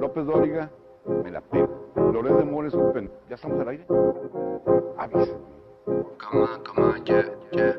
López Dóriga, me la pego. Loret de Mores. ¿Ya estamos al aire? Avísenme. Come on, come on, yeah, yeah,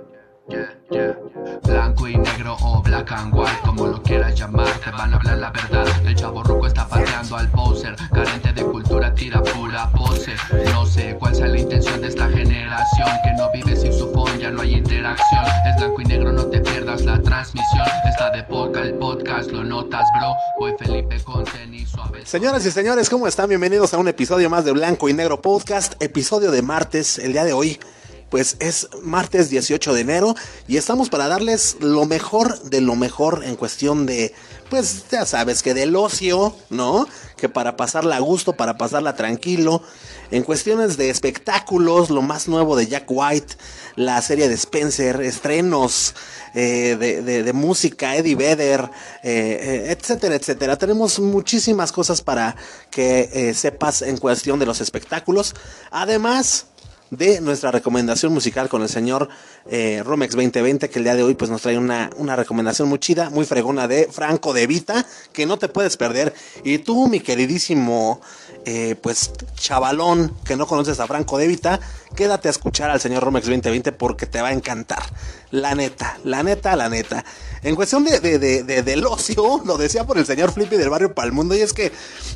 yeah, yeah. Blanco y negro o black and white, como lo quieras llamar, te van a hablar la verdad. El chavo ruco está pateando al poser, carente de cultura, tira pura pose. No sé cuál sea la intención de esta generación, que no vive sin su phone, ya no hay interacción. Es blanco y negro, no te pierdas la transmisión. Está de poca el podcast, lo notas, bro. Voy Felipe con tenis suave. Señoras y señores, ¿cómo están? Bienvenidos a un episodio más de Blanco y Negro Podcast, episodio de martes, el día de hoy. Pues es martes 18 de enero y estamos para darles lo mejor de lo mejor en cuestión de, pues ya sabes, que del ocio, ¿no? Que para pasarla a gusto, para pasarla tranquilo. En cuestiones de espectáculos, lo más nuevo de Jack White, la serie de Spencer, estrenos eh, de, música, Eddie Vedder, eh, eh, etcétera, etcétera. Tenemos muchísimas cosas para que sepas en cuestión de los espectáculos. Además de nuestra recomendación musical con el señor eh, Romex 2020, que el día de hoy pues nos trae una, una recomendación muy chida, muy fregona de Franco de Vita, que no te puedes perder. Y tú, mi queridísimo, eh, pues chavalón que no conoces a Franco de Vita, quédate a escuchar al señor Romex 2020 porque te va a encantar. La neta, la neta, la neta. En cuestión de, de, de- de- del ocio, lo decía por el señor Flippy del barrio Palmundo, y es que,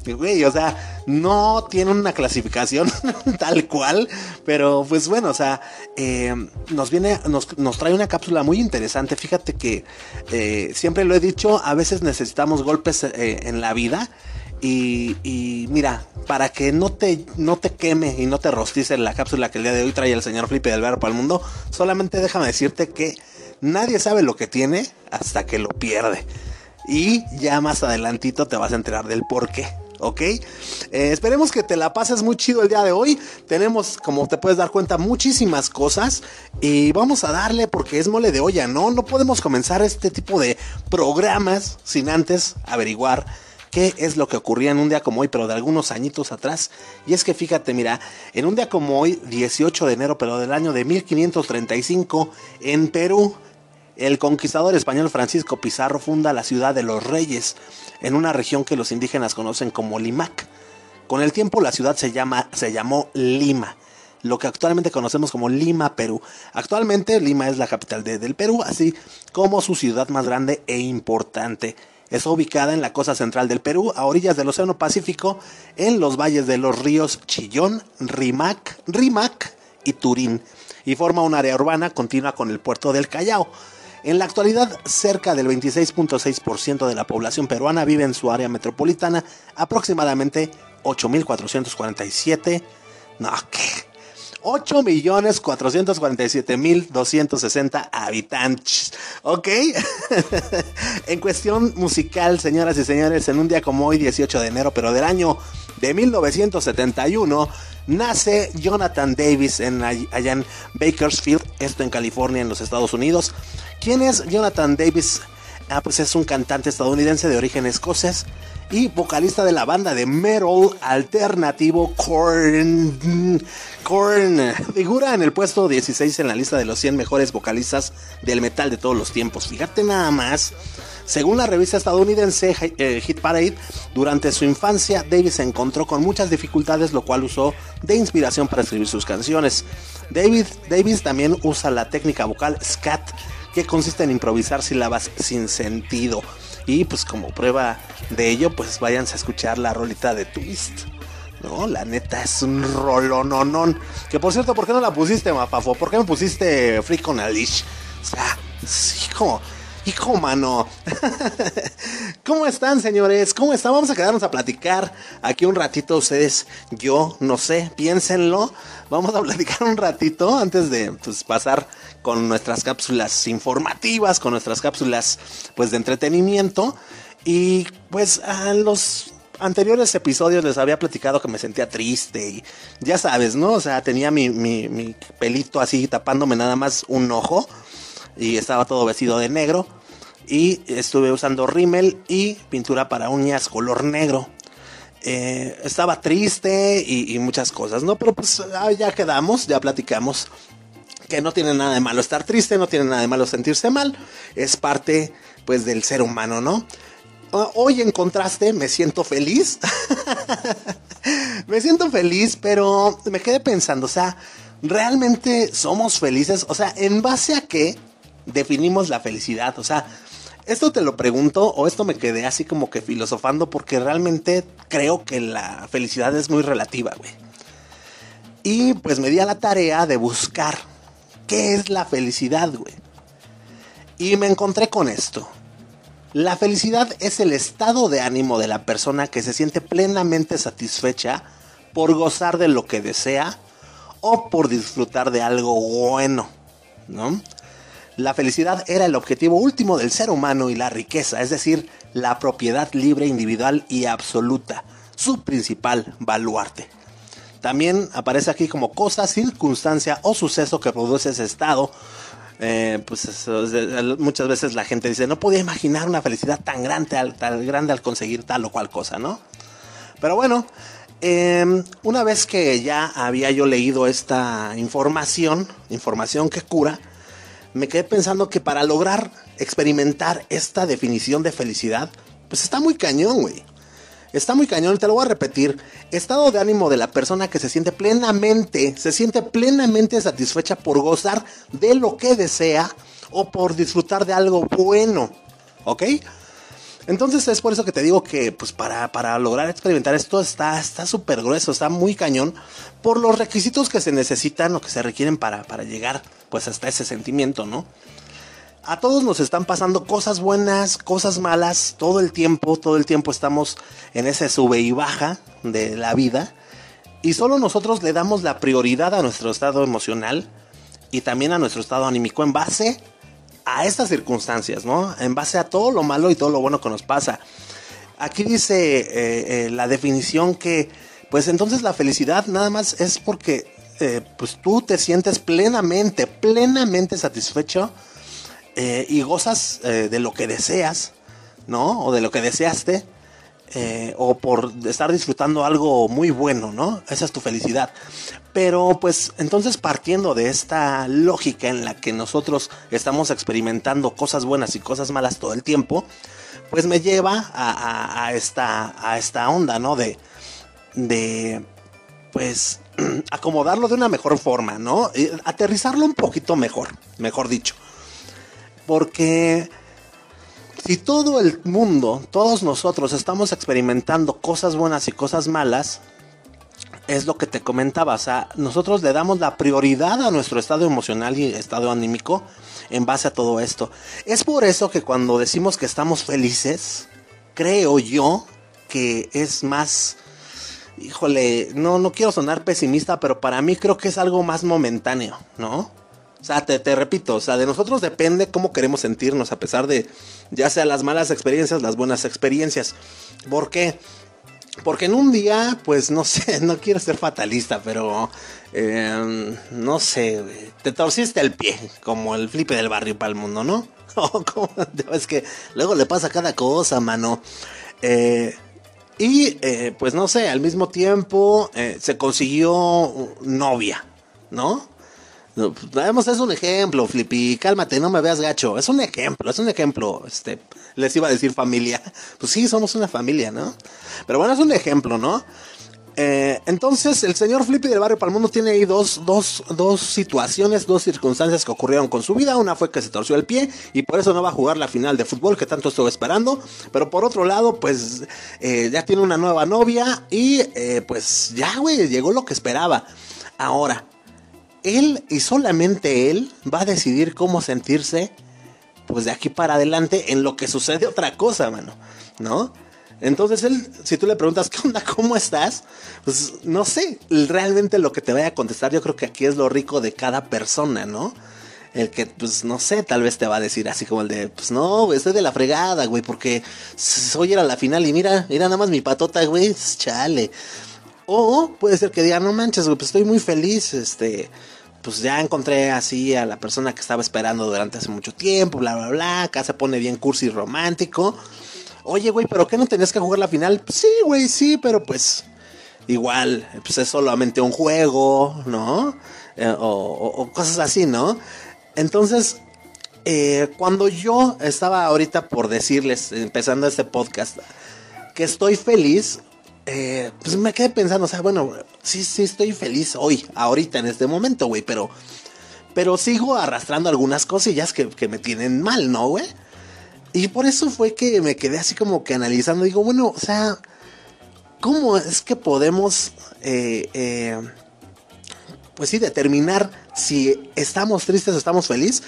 güey, o sea, no tiene una clasificación tal cual, pero pues bueno, o sea, eh, nos viene, nos, nos trae una cápsula muy interesante. Fíjate que eh, siempre lo he dicho, a veces necesitamos golpes eh, en la vida. Y, y mira, para que no te, no te queme y no te rostice la cápsula que el día de hoy trae el señor Flippy del Barrio para el mundo, solamente déjame decirte que nadie sabe lo que tiene hasta que lo pierde. Y ya más adelantito te vas a enterar del por qué. ¿Ok? Eh, esperemos que te la pases muy chido el día de hoy. Tenemos, como te puedes dar cuenta, muchísimas cosas. Y vamos a darle porque es mole de olla, ¿no? No podemos comenzar este tipo de programas sin antes averiguar qué es lo que ocurría en un día como hoy, pero de algunos añitos atrás. Y es que fíjate, mira, en un día como hoy, 18 de enero, pero del año de 1535, en Perú, el conquistador español Francisco Pizarro funda la ciudad de los Reyes, en una región que los indígenas conocen como Limac. Con el tiempo la ciudad se, llama, se llamó Lima, lo que actualmente conocemos como Lima, Perú. Actualmente Lima es la capital de- del Perú, así como su ciudad más grande e importante. Está ubicada en la costa central del Perú, a orillas del Océano Pacífico, en los valles de los ríos Chillón, Rimac, Rimac y Turín, y forma un área urbana continua con el puerto del Callao. En la actualidad, cerca del 26.6% de la población peruana vive en su área metropolitana, aproximadamente 8.447. No. 8.447.260 habitantes. ¿Ok? en cuestión musical, señoras y señores, en un día como hoy, 18 de enero, pero del año de 1971, nace Jonathan Davis en, all- allá en Bakersfield, esto en California, en los Estados Unidos. ¿Quién es Jonathan Davis? Ah, pues es un cantante estadounidense de origen escocés y vocalista de la banda de metal alternativo Korn. Korn figura en el puesto 16 en la lista de los 100 mejores vocalistas del metal de todos los tiempos. Fíjate nada más. Según la revista estadounidense eh, Hit Parade, durante su infancia Davis se encontró con muchas dificultades, lo cual usó de inspiración para escribir sus canciones. Davis también usa la técnica vocal scat, que consiste en improvisar sílabas sin sentido. Y pues como prueba de ello, pues váyanse a escuchar la rolita de Twist. No, la neta es un rolononón. Que por cierto, ¿por qué no la pusiste, Mapafo? ¿Por qué me pusiste Freak on a Leash? O sea, hijo, hijo, mano. ¿Cómo están, señores? ¿Cómo están? Vamos a quedarnos a platicar aquí un ratito ustedes. Yo, no sé, piénsenlo. Vamos a platicar un ratito antes de pues, pasar con nuestras cápsulas informativas, con nuestras cápsulas pues de entretenimiento. Y pues a los anteriores episodios les había platicado que me sentía triste y ya sabes, ¿no? O sea, tenía mi, pelito así tapándome nada más un ojo y estaba todo vestido de negro y estuve usando rímel y pintura para uñas color negro. Eh, estaba triste y, y muchas cosas, ¿no? Pero pues ah, ya quedamos, ya platicamos que no tiene nada de malo estar triste, no tiene nada de malo sentirse mal, es parte pues del ser humano, ¿no? hoy en contraste me siento feliz. me siento feliz, pero me quedé pensando, o sea, ¿realmente somos felices? O sea, ¿en base a qué definimos la felicidad? O sea, esto te lo pregunto o esto me quedé así como que filosofando porque realmente creo que la felicidad es muy relativa, güey. Y pues me di a la tarea de buscar qué es la felicidad, güey. Y me encontré con esto. La felicidad es el estado de ánimo de la persona que se siente plenamente satisfecha por gozar de lo que desea o por disfrutar de algo bueno, ¿no? La felicidad era el objetivo último del ser humano y la riqueza, es decir, la propiedad libre, individual y absoluta, su principal baluarte. También aparece aquí como cosa, circunstancia o suceso que produce ese estado. Eh, pues muchas veces la gente dice, no podía imaginar una felicidad tan grande, al, tan grande al conseguir tal o cual cosa, ¿no? Pero bueno, em, una vez que ya había yo leído esta información, información que cura, me quedé pensando que para lograr experimentar esta definición de felicidad, pues está muy cañón, güey. Está muy cañón, te lo voy a repetir. Estado de ánimo de la persona que se siente plenamente, se siente plenamente satisfecha por gozar de lo que desea o por disfrutar de algo bueno. ¿Ok? Entonces es por eso que te digo que pues para, para lograr experimentar esto está súper grueso, está muy cañón por los requisitos que se necesitan o que se requieren para, para llegar pues hasta ese sentimiento, ¿no? a todos nos están pasando cosas buenas, cosas malas, todo el tiempo, todo el tiempo estamos en ese sube y baja de la vida. Y solo nosotros le damos la prioridad a nuestro estado emocional y también a nuestro estado anímico en base a estas circunstancias, ¿no? En base a todo lo malo y todo lo bueno que nos pasa. Aquí dice eh, eh, la definición que, pues entonces la felicidad nada más es porque, eh, pues tú te sientes plenamente, plenamente satisfecho eh, y gozas eh, de lo que deseas, ¿no? O de lo que deseaste, o por estar disfrutando algo muy bueno, ¿no? Esa es tu felicidad. Pero pues entonces partiendo de esta lógica en la que nosotros estamos experimentando cosas buenas y cosas malas todo el tiempo, pues me lleva a, a esta, a esta onda, ¿no? De, de, pues, acomodarlo de una mejor forma, ¿no? Aterrizarlo un poquito mejor, mejor dicho. Porque si todo el mundo, todos nosotros estamos experimentando cosas buenas y cosas malas, es lo que te comentaba, o sea, nosotros le damos la prioridad a nuestro estado emocional y estado anímico en base a todo esto. Es por eso que cuando decimos que estamos felices, creo yo que es más, híjole, no, no quiero sonar pesimista, pero para mí creo que es algo más momentáneo, ¿no? O sea, te, repito, o sea, de nosotros depende cómo queremos sentirnos, a pesar de ya sea las malas experiencias, las buenas experiencias. ¿Por qué? Porque en un día, pues no sé, no quiero ser fatalista, pero em, no sé, te torciste el pie, como el flipe del barrio para el mundo, ¿no? es que luego le pasa cada cosa, mano. Eh, y eh, pues no sé, al mismo tiempo eh, se consiguió novia, ¿no? Pues, es un ejemplo, Flippy. Cálmate, no me veas gacho. Es un ejemplo, es un ejemplo. Este, les iba a decir familia. Pues sí, somos una familia, ¿no? Pero bueno, es un ejemplo, ¿no? Eh, entonces, el señor Flippy del barrio Palmundo tiene ahí dos, dos, dos situaciones, dos circunstancias que ocurrieron con su vida. Una fue que se torció el pie y por eso no va a jugar la final de fútbol que tanto estuvo esperando. Pero por otro lado, pues eh, ya tiene una nueva novia y eh, pues ya, güey, llegó lo que esperaba. Ahora, él y solamente él va a decidir cómo sentirse, pues de aquí para adelante, en lo que sucede otra cosa, mano, ¿no? Entonces él, si tú le preguntas, ¿qué onda? ¿Cómo estás? Pues no sé, realmente lo que te vaya a contestar, yo creo que aquí es lo rico de cada persona, ¿no? El que, pues no sé, tal vez te va a decir así como el de, pues no, estoy de la fregada, güey, porque hoy era la final y mira, mira nada más mi patota, güey, chale. O puede ser que diga, no manches, güey, pues estoy muy feliz, este, pues ya encontré así a la persona que estaba esperando durante hace mucho tiempo, bla, bla, bla, acá se pone bien cursi romántico. Oye, güey, ¿pero qué no tenías que jugar la final? Pues sí, güey, sí, pero pues igual, pues es solamente un juego, ¿no? Eh, o, cosas así, ¿no? Entonces, eh, cuando yo estaba ahorita por decirles, empezando este podcast, que estoy feliz, eh, pues me quedé pensando, o sea, bueno, sí, sí estoy feliz hoy, ahorita, en este momento, güey, pero, pero sigo arrastrando algunas cosillas que, que me tienen mal, ¿no, güey? Y por eso fue que me quedé así como que analizando, digo, bueno, o sea, ¿cómo es que podemos, eh, eh, pues sí, determinar si estamos tristes o estamos felices?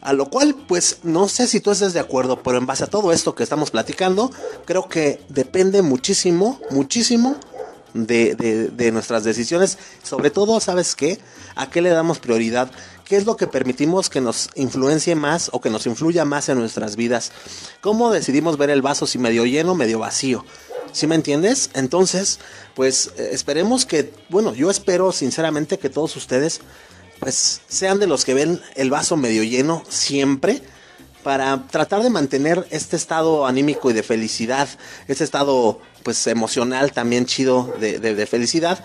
A lo cual, pues no sé si tú estás de acuerdo, pero en base a todo esto que estamos platicando, creo que depende muchísimo, muchísimo de, de, de nuestras decisiones. Sobre todo, ¿sabes qué? ¿A qué le damos prioridad? ¿Qué es lo que permitimos que nos influencie más o que nos influya más en nuestras vidas? ¿Cómo decidimos ver el vaso si medio lleno medio vacío? ¿Sí me entiendes? Entonces, pues eh, esperemos que, bueno, yo espero sinceramente que todos ustedes pues sean de los que ven el vaso medio lleno siempre para tratar de mantener este estado anímico y de felicidad, este estado pues emocional también chido de felicidad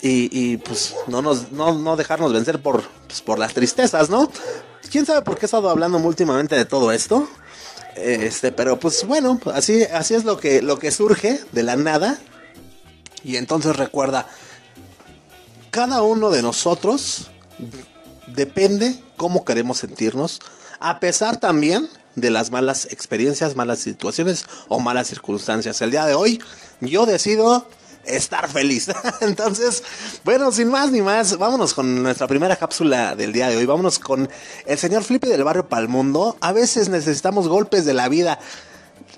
y, pues no nos no, no dejarnos vencer por, pues, por las tristezas, ¿no? ¿Quién sabe por qué he estado hablando últimamente de todo esto? Este, pero pues bueno, así, así es lo que, lo que surge de la nada. Y entonces recuerda, cada uno de nosotros depende cómo queremos sentirnos, a pesar también de las malas experiencias, malas situaciones o malas circunstancias. El día de hoy yo decido estar feliz. Entonces, bueno, sin más ni más, vámonos con nuestra primera cápsula del día de hoy. Vámonos con el señor Flippy del barrio Palmundo. A veces necesitamos golpes de la vida.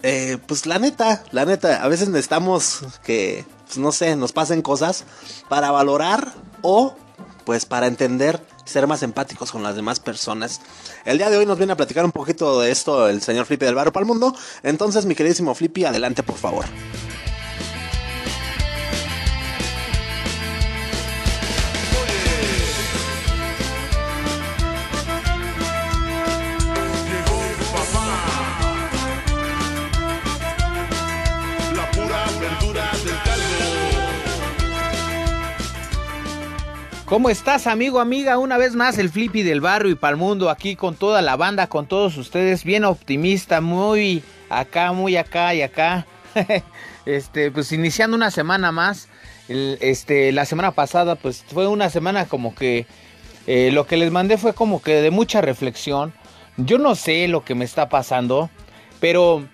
Eh, pues la neta, la neta, a veces necesitamos que, pues, no sé, nos pasen cosas para valorar o pues para entender, ser más empáticos con las demás personas. El día de hoy nos viene a platicar un poquito de esto el señor Flippy del barrio Palmundo. Entonces, mi queridísimo Flippy, adelante por favor. ¿Cómo estás, amigo, amiga? Una vez más, el Flippy del barrio y pa'l mundo, aquí con toda la banda, con todos ustedes, bien optimista, muy acá, muy acá y acá. este, pues iniciando una semana más. El, este, la semana pasada, pues fue una semana como que eh, lo que les mandé fue como que de mucha reflexión. Yo no sé lo que me está pasando, pero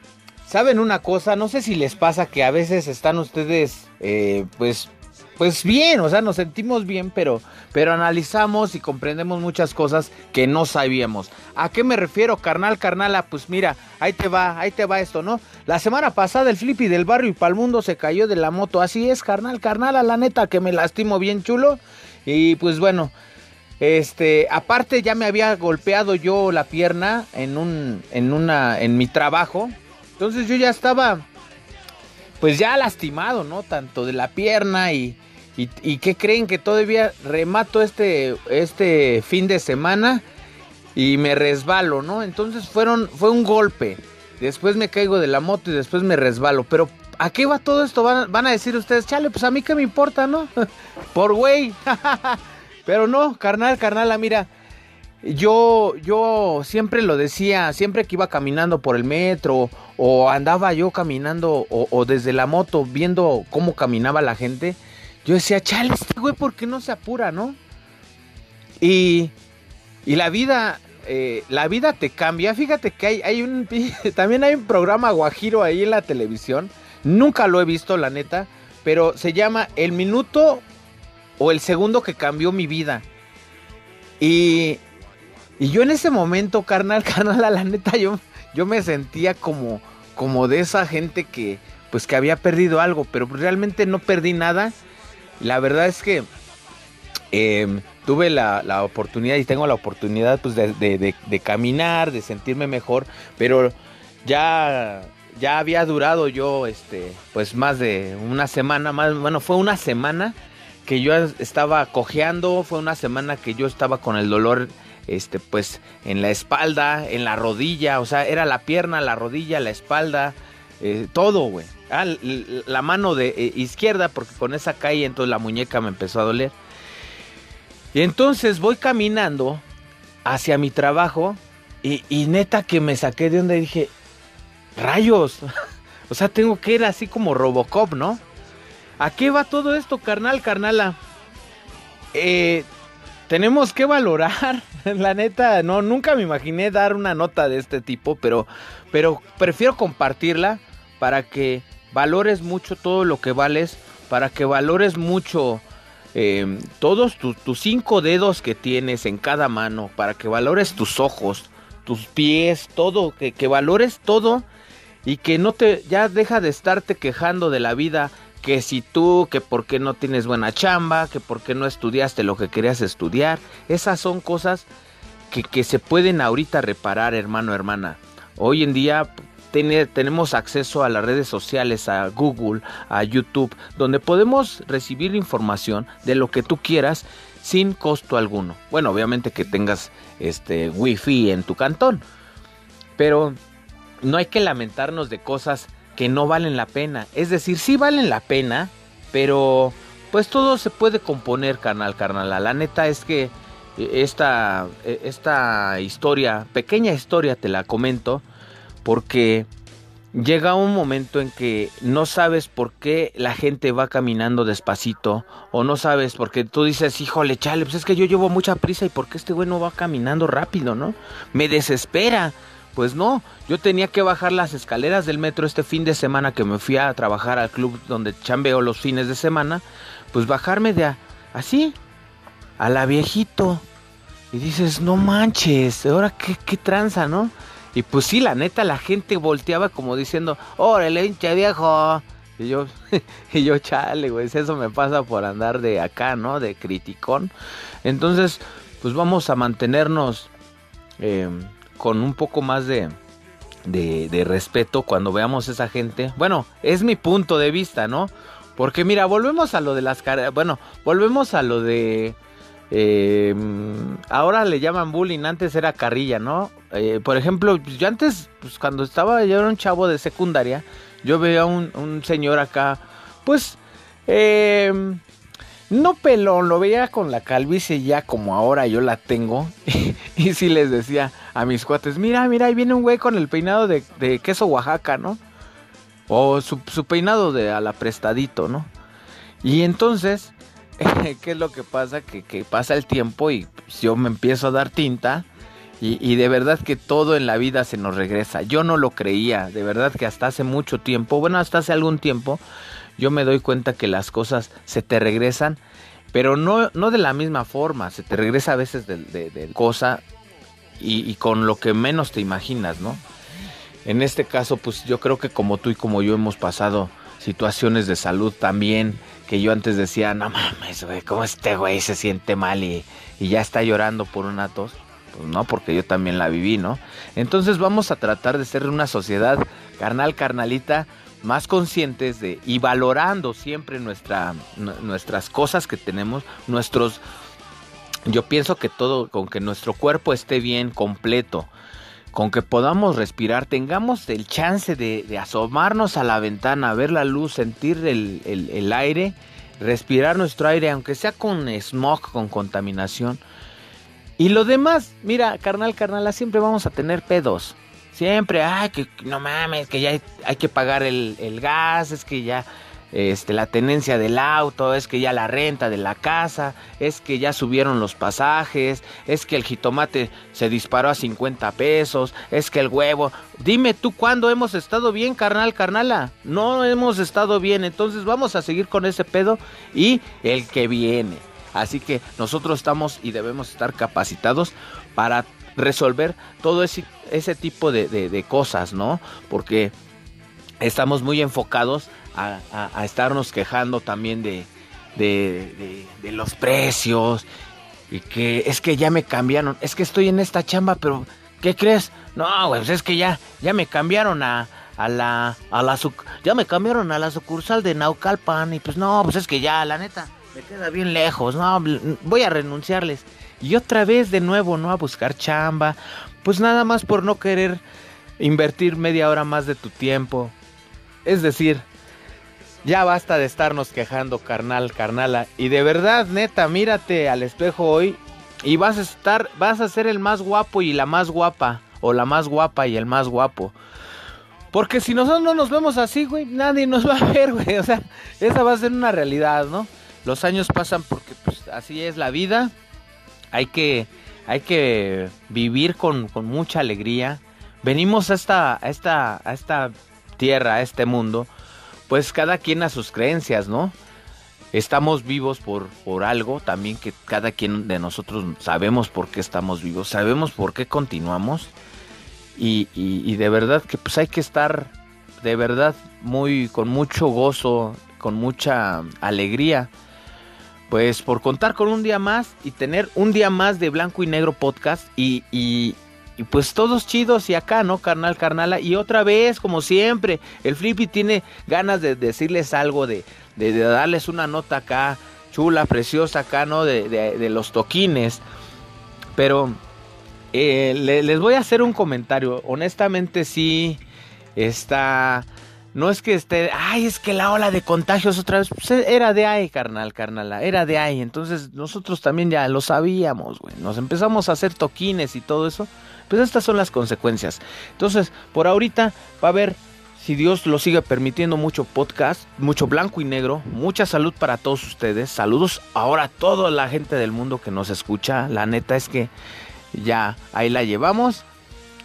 saben una cosa, no sé si les pasa que a veces están ustedes, eh, pues pues bien, o sea, nos sentimos bien, pero, pero analizamos y comprendemos muchas cosas que no sabíamos. ¿A qué me refiero, carnal, carnala? Pues mira, ahí te va, ahí te va esto, ¿no? La semana pasada el flippy del barrio y palmundo se cayó de la moto. Así es, carnal, carnala, la neta que me lastimo bien chulo. Y pues bueno, este, aparte ya me había golpeado yo la pierna en un, en una, en mi trabajo. Entonces yo ya estaba, pues ya lastimado, ¿no? Tanto de la pierna y ¿Y, ¿Y, qué creen que todavía remato este, este fin de semana y me resbalo, ¿no? Entonces fueron, fue un golpe. Después me caigo de la moto y después me resbalo. Pero ¿a qué va todo esto? Van, van a decir ustedes, chale, pues a mí qué me importa, ¿no? Por güey. Pero no, carnal, carnal, mira. Yo, yo siempre lo decía, siempre que iba caminando por el metro o andaba yo caminando o, desde la moto viendo cómo caminaba la gente yo decía, chale, este güey, ¿por qué no se apura, no? Y, y la vida, eh, la vida te cambia. Fíjate que hay, hay un, también hay un programa guajiro ahí en la televisión. Nunca lo he visto, la neta. Pero se llama El Minuto o El Segundo que cambió mi vida. Y, y yo en ese momento, carnal, carnal, la neta, yo, yo me sentía como, como de esa gente que, pues que había perdido algo, pero realmente no perdí nada. La verdad es que eh, tuve la, la, oportunidad y tengo la oportunidad pues, de, de, de, de, caminar, de sentirme mejor, pero ya, ya había durado yo este, pues más de una semana, más, bueno, fue una semana que yo estaba cojeando, fue una semana que yo estaba con el dolor este pues en la espalda, en la rodilla, o sea, era la pierna, la rodilla, la espalda, eh, todo, güey. Ah, la mano de eh, izquierda, porque con esa caí, entonces la muñeca me empezó a doler. Y entonces voy caminando hacia mi trabajo Y, y neta que me saqué de donde dije, rayos, o sea, tengo que ir así como Robocop, ¿no? ¿A qué va todo esto, carnal, carnala? Eh, tenemos que valorar, la neta, no, nunca me imaginé dar una nota de este tipo, pero, pero prefiero compartirla para que valores mucho todo lo que vales, para que valores mucho eh, todos tus cinco dedos que tienes en cada mano, para que valores tus ojos, tus pies, todo, que, que valores todo y que no te, ya deja de estarte quejando de la vida que si tú, que por qué no tienes buena chamba, que por qué no estudiaste lo que querías estudiar. Esas son cosas que, que se pueden ahorita reparar, hermano, hermana. Hoy en día tenemos acceso a las redes sociales, a Google, a YouTube, donde podemos recibir información de lo que tú quieras sin costo alguno. Bueno, obviamente que tengas este wifi en tu cantón, pero no hay que lamentarnos de cosas que no valen la pena. Es decir, sí valen la pena, pero pues todo se puede componer, carnal, carnal. La neta es que eh, esta, eh, esta historia, pequeña historia te la comento, porque llega un momento en que no sabes por qué la gente va caminando despacito o no sabes porque tú dices, híjole, chale, pues es que yo llevo mucha prisa y por qué este güey no va caminando rápido, ¿no? Me desespera. Pues no, yo tenía que bajar las escaleras del metro este fin de semana que me fui a trabajar al club donde chambeo los fines de semana, pues bajarme de así, a la viejito. Y dices, no manches, ahora qué, qué tranza, ¿no? Y pues sí, la neta, la gente volteaba como diciendo, órale, hinche viejo. Y yo, y yo, chale, güey, eso me pasa por andar de acá, ¿no? De criticón. Entonces, pues vamos a mantenernos eh, con un poco más de, de, respeto cuando veamos a esa gente. Bueno, es mi punto de vista, ¿no? Porque mira, volvemos a lo de las caras. Bueno, volvemos a lo de. Eh, ahora le llaman bullying, antes era carrilla, ¿no? Eh, por ejemplo, pues, yo antes, pues cuando estaba, yo era un chavo de secundaria, yo veía un, un señor acá, pues, eh, no pelón, lo veía con la calvicie ya como ahora yo la tengo. y sí les decía a mis cuates, mira, mira, ahí viene un güey con el peinado de, queso Oaxaca, ¿no? O su, peinado de a la prestadito, ¿no? Y entonces, ¿qué es lo que pasa? Que, pasa el tiempo y yo me empiezo a dar tinta. Y, y, de verdad que todo en la vida se nos regresa. Yo no lo creía, de verdad que hasta hace mucho tiempo, bueno, hasta hace algún tiempo, yo me doy cuenta que las cosas se te regresan, pero no, no de la misma forma, se te regresa a veces de, cosa y, con lo que menos te imaginas, ¿no? En este caso, pues yo creo que como tú y como yo hemos pasado situaciones de salud también, que yo antes decía, no mames, güey, ¿cómo este güey se siente mal y, y ya está llorando por una tos? Pues no, porque yo también la viví, ¿no? Entonces vamos a tratar de ser una sociedad carnal, carnalita, más conscientes de y valorando siempre nuestra, nuestras cosas que tenemos, nuestros yo pienso que todo, con que nuestro cuerpo esté bien, completo, con que podamos respirar, tengamos el chance de, asomarnos a la ventana, ver la luz, sentir el, el, aire, respirar nuestro aire, aunque sea con smog, con contaminación. Y lo demás, mira, carnal, carnal, siempre vamos a tener pedos. Siempre, ay, que no mames, que ya hay, que pagar el, gas, es que ya este, la tenencia del auto, es que ya la renta de la casa, es que ya subieron los pasajes, es que el jitomate se disparó a 50 pesos, es que el huevo. Dime tú cuándo hemos estado bien, carnal, carnala. No hemos estado bien, entonces vamos a seguir con ese pedo y el que viene. Así que nosotros estamos y debemos estar capacitados para resolver todo ese, ese tipo de, cosas, ¿no? Porque estamos muy enfocados a, estarnos quejando también de, de, los precios y que es que ya me cambiaron, es que estoy en esta chamba, pero ¿qué crees? No, pues es que ya, ya me cambiaron a, a la, a la, ya me cambiaron a la sucursal de Naucalpan y pues no, pues es que ya, la neta, me queda bien lejos, no, voy a renunciarles. Y otra vez de nuevo, ¿no? A buscar chamba. Pues nada más por no querer invertir media hora más de tu tiempo. Es decir, ya basta de estarnos quejando, carnal, carnala. Y de verdad, neta, mírate al espejo hoy y vas a estar, vas a ser el más guapo y la más guapa. o la más guapa y el más guapo. Porque si nosotros no nos vemos así, güey, nadie nos va a ver, güey. O sea, esa va a ser una realidad, ¿no? Los años pasan porque pues así es la vida. Hay que, hay que vivir con, con mucha alegría. Venimos a esta, a esta, a esta tierra, a este mundo, pues cada quien a sus creencias, ¿no? Estamos vivos por, por algo, también que cada quien de nosotros sabemos por qué estamos vivos, sabemos por qué continuamos. Y, y, y de verdad que pues hay que estar de verdad muy con mucho gozo, con mucha alegría, pues por contar con un día más y tener un día más de blanco y negro podcast y, y, pues todos chidos y acá, ¿no? Carnal, carnala. Y otra vez, como siempre, el Flippy tiene ganas de decirles algo, de, de, darles una nota acá, chula, preciosa acá, ¿no? De, de, los toquines. Pero eh, le, les voy a hacer un comentario. Honestamente sí está... No es que esté, ay, es que la ola de contagios otra vez, pues era de ahí, carnal, carnala, era de ahí. Entonces nosotros también ya lo sabíamos, güey. Nos empezamos a hacer toquines y todo eso. Pues estas son las consecuencias. Entonces, por ahorita va a haber, si Dios lo sigue permitiendo, mucho podcast, mucho blanco y negro, mucha salud para todos ustedes. Saludos ahora a toda la gente del mundo que nos escucha. La neta es que ya ahí la llevamos.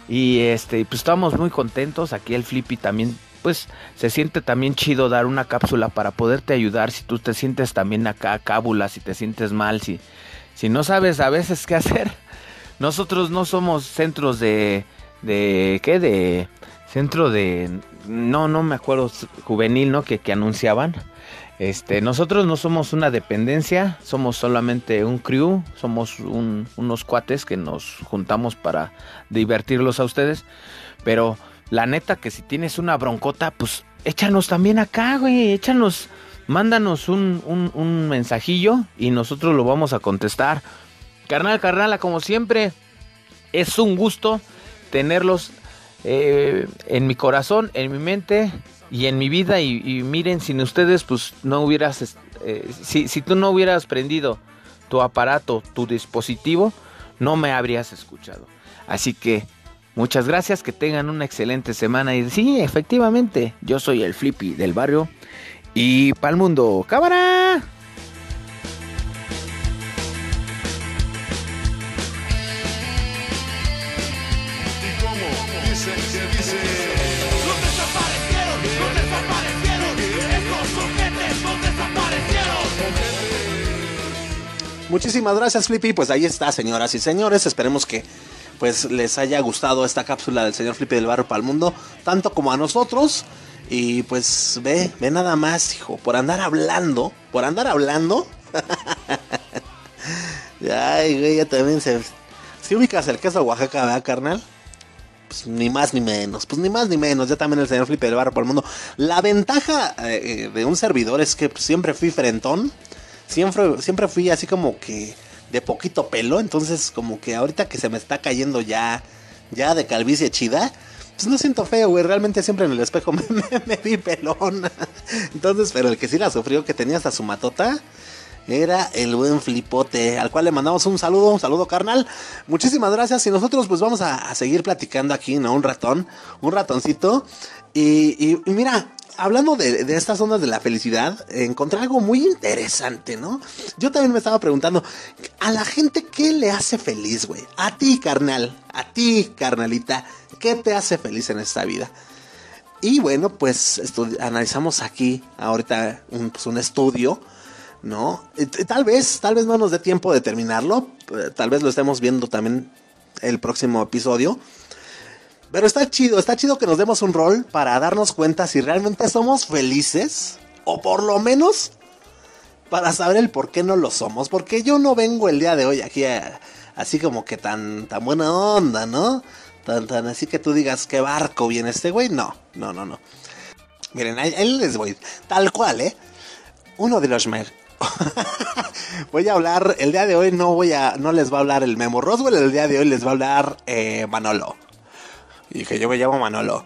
Y este, pues estamos muy contentos. Aquí el Flippy también, pues se siente también chido dar una cápsula para poderte ayudar. Si tú te sientes también acá, cábula, si te sientes mal, si, si no sabes a veces qué hacer. Nosotros no somos centros de, de, ¿qué? De, centro de, no, no me acuerdo, juvenil, ¿no? Que, que anunciaban. Este, nosotros no somos una dependencia, somos solamente un crew, somos un, unos cuates que nos juntamos para divertirlos a ustedes. Pero la neta que si tienes una broncota, pues échanos también acá, güey, échanos, mándanos un, un, un mensajillo y nosotros lo vamos a contestar. Carnal, carnala, como siempre, es un gusto tenerlos eh, en mi corazón, en mi mente y en mi vida. Y, y miren, sin ustedes, pues no hubieras, eh, si, si tú no hubieras prendido tu aparato, tu dispositivo, no me habrías escuchado. Así que muchas gracias, que tengan una excelente semana. Y sí, efectivamente, yo soy el Flippy del barrio. Y para el mundo, cámara. Muchísimas gracias, Flippy. Pues ahí está, señoras y señores. Esperemos que pues les haya gustado esta cápsula del señor Flippy del Barrio para el Mundo, tanto como a nosotros. Y pues ve, ve nada más, hijo, por andar hablando, por andar hablando. Ay, güey, ya también se... Si ubicas el queso Oaxaca, ¿verdad, carnal? Pues ni más ni menos, pues ni más ni menos, ya también el señor Flippy del Barrio para el Mundo. La ventaja eh, de un servidor es que siempre fui frentón, siempre, siempre fui así como que de poquito pelo, entonces como que ahorita que se me está cayendo ya, ya de calvicie chida, pues no siento feo, güey, realmente siempre en el espejo me, vi pelón. Entonces, pero el que sí la sufrió, que tenía hasta su matota, era el buen flipote, al cual le mandamos un saludo, un saludo carnal. Muchísimas gracias y nosotros pues vamos a, a seguir platicando aquí, ¿no? Un ratón, un ratoncito. Y, y- y mira, hablando de, estas ondas de la felicidad, encontré algo muy interesante, ¿no? Yo también me estaba preguntando, a la gente, ¿qué le hace feliz, güey? A ti, carnal, a ti, carnalita, ¿qué te hace feliz en esta vida? Y bueno, pues analizamos aquí ahorita un, pues, un estudio, ¿no? T- Tal vez, tal vez no nos dé tiempo de terminarlo, eh, tal vez lo estemos viendo también el próximo episodio. Pero está chido, está chido que nos demos un rol para darnos cuenta si realmente somos felices o por lo menos para saber el por qué no lo somos. Porque yo no vengo el día de hoy aquí así como que tan, tan buena onda, ¿no? Tan, tan así que tú digas qué barco viene este güey. No, no, no, no. Miren, ahí, les voy. Tal cual, ¿eh? Uno de los... me- voy a hablar, el día de hoy no voy a, no les va a hablar el Memo Roswell, el día de hoy les va a hablar eh, Manolo. Y que yo me llamo Manolo.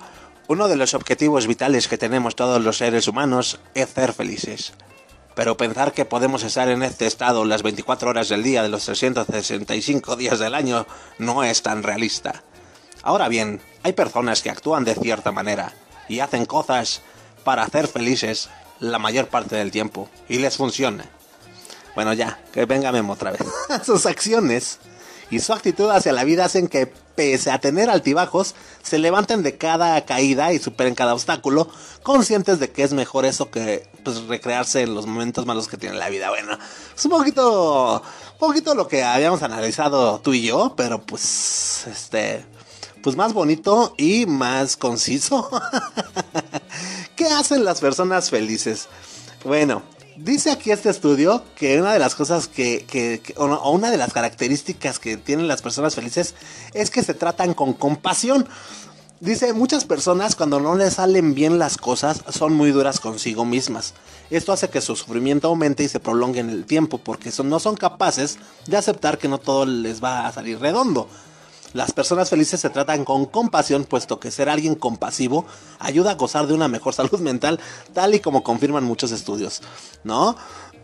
Uno de los objetivos vitales que tenemos todos los seres humanos es ser felices. Pero pensar que podemos estar en este estado las 24 horas del día de los 365 días del año no es tan realista. Ahora bien, hay personas que actúan de cierta manera y hacen cosas para hacer felices la mayor parte del tiempo y les funciona. Bueno, ya, que venga Memo otra vez. Sus acciones y su actitud hacia la vida hacen que, pese a tener altibajos, se levanten de cada caída y superen cada obstáculo, conscientes de que es mejor eso que pues, recrearse en los momentos malos que tiene la vida. Bueno, es un poquito, poquito lo que habíamos analizado tú y yo, pero pues, este, pues más bonito y más conciso. ¿Qué hacen las personas felices? Bueno, dice aquí este estudio que una de las cosas que, o una de las características que tienen las personas felices es que se tratan con compasión. Dice, muchas personas cuando no les salen bien las cosas son muy duras consigo mismas. Esto hace que su sufrimiento aumente y se prolongue en el tiempo porque son- no son capaces de aceptar que no todo les va a salir redondo. Las personas felices se tratan con compasión, puesto que ser alguien compasivo ayuda a gozar de una mejor salud mental, tal y como confirman muchos estudios, ¿no?